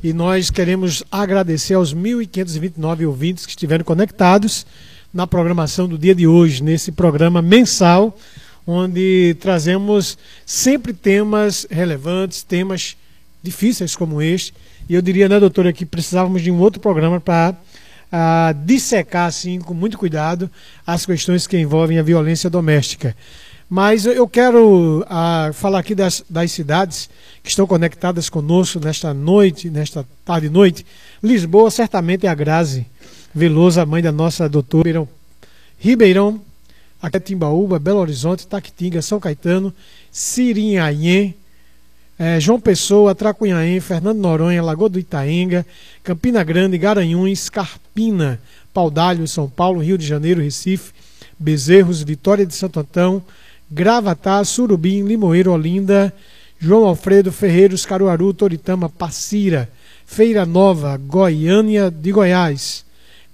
E nós queremos agradecer aos 1.529 ouvintes que estiveram conectados na programação do dia de hoje, nesse programa mensal, onde trazemos sempre temas relevantes, temas difíceis como este. E eu diria, né, doutora, que precisávamos de um outro programa para uh, dissecar, assim, com muito cuidado, as questões que envolvem a violência doméstica. Mas eu quero uh, falar aqui das, das cidades que estão conectadas conosco nesta noite, nesta tarde e noite. Lisboa certamente é a Grazi Veloso, a mãe da nossa doutora Ribeirão, Ribeirão aqui é Timbaúba, Belo Horizonte, Taquitinga, São Caetano, Sirinhaém, é, João Pessoa, Tracunhaém, Fernando Noronha, Lagoa do Itaenga, Campina Grande, Garanhuns, Carpina, Paudalho, São Paulo, Rio de Janeiro, Recife, Bezerros, Vitória de Santo Antão, Gravatá, Surubim, Limoeiro, Olinda, João Alfredo, Ferreiros, Caruaru, Toritama, Passira, Feira Nova, Goiânia de Goiás,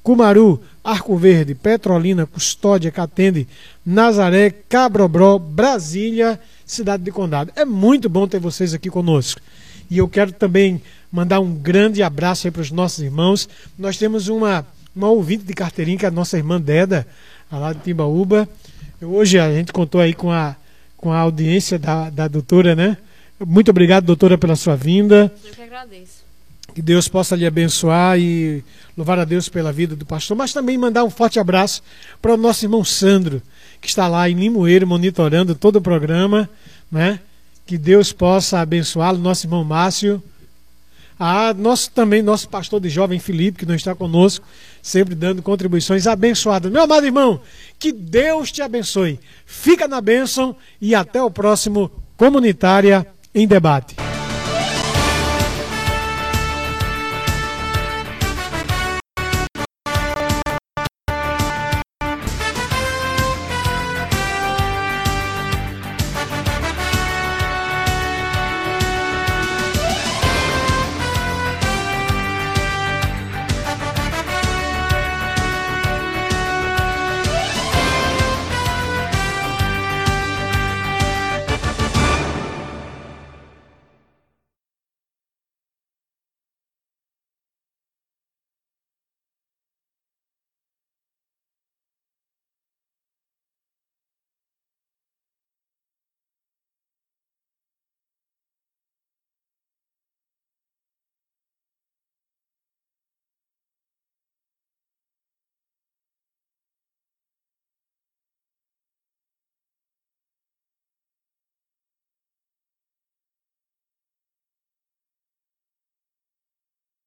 Cumaru, Arco Verde, Petrolina, Custódia, Catende, Nazaré, Cabrobró, Brasília, Cidade de Condado. É muito bom ter vocês aqui conosco. E eu quero também mandar um grande abraço aí para os nossos irmãos. Nós temos uma, uma ouvinte de carteirinha, que é a nossa irmã Deda, lá de Timbaúba. Hoje a gente contou aí com a, com a audiência da, da doutora, né? Muito obrigado, doutora, pela sua vinda. Eu que agradeço. Que Deus possa lhe abençoar e louvar a Deus pela vida do pastor, mas também mandar um forte abraço para o nosso irmão Sandro, que está lá em Limoeiro monitorando todo o programa, né? Que Deus possa abençoá-lo, nosso irmão Márcio. Ah, nosso, também nosso pastor de jovem Felipe, que não está conosco, sempre dando contribuições abençoadas. Meu amado irmão, que Deus te abençoe. Fica na bênção e até o próximo Comunitária em Debate.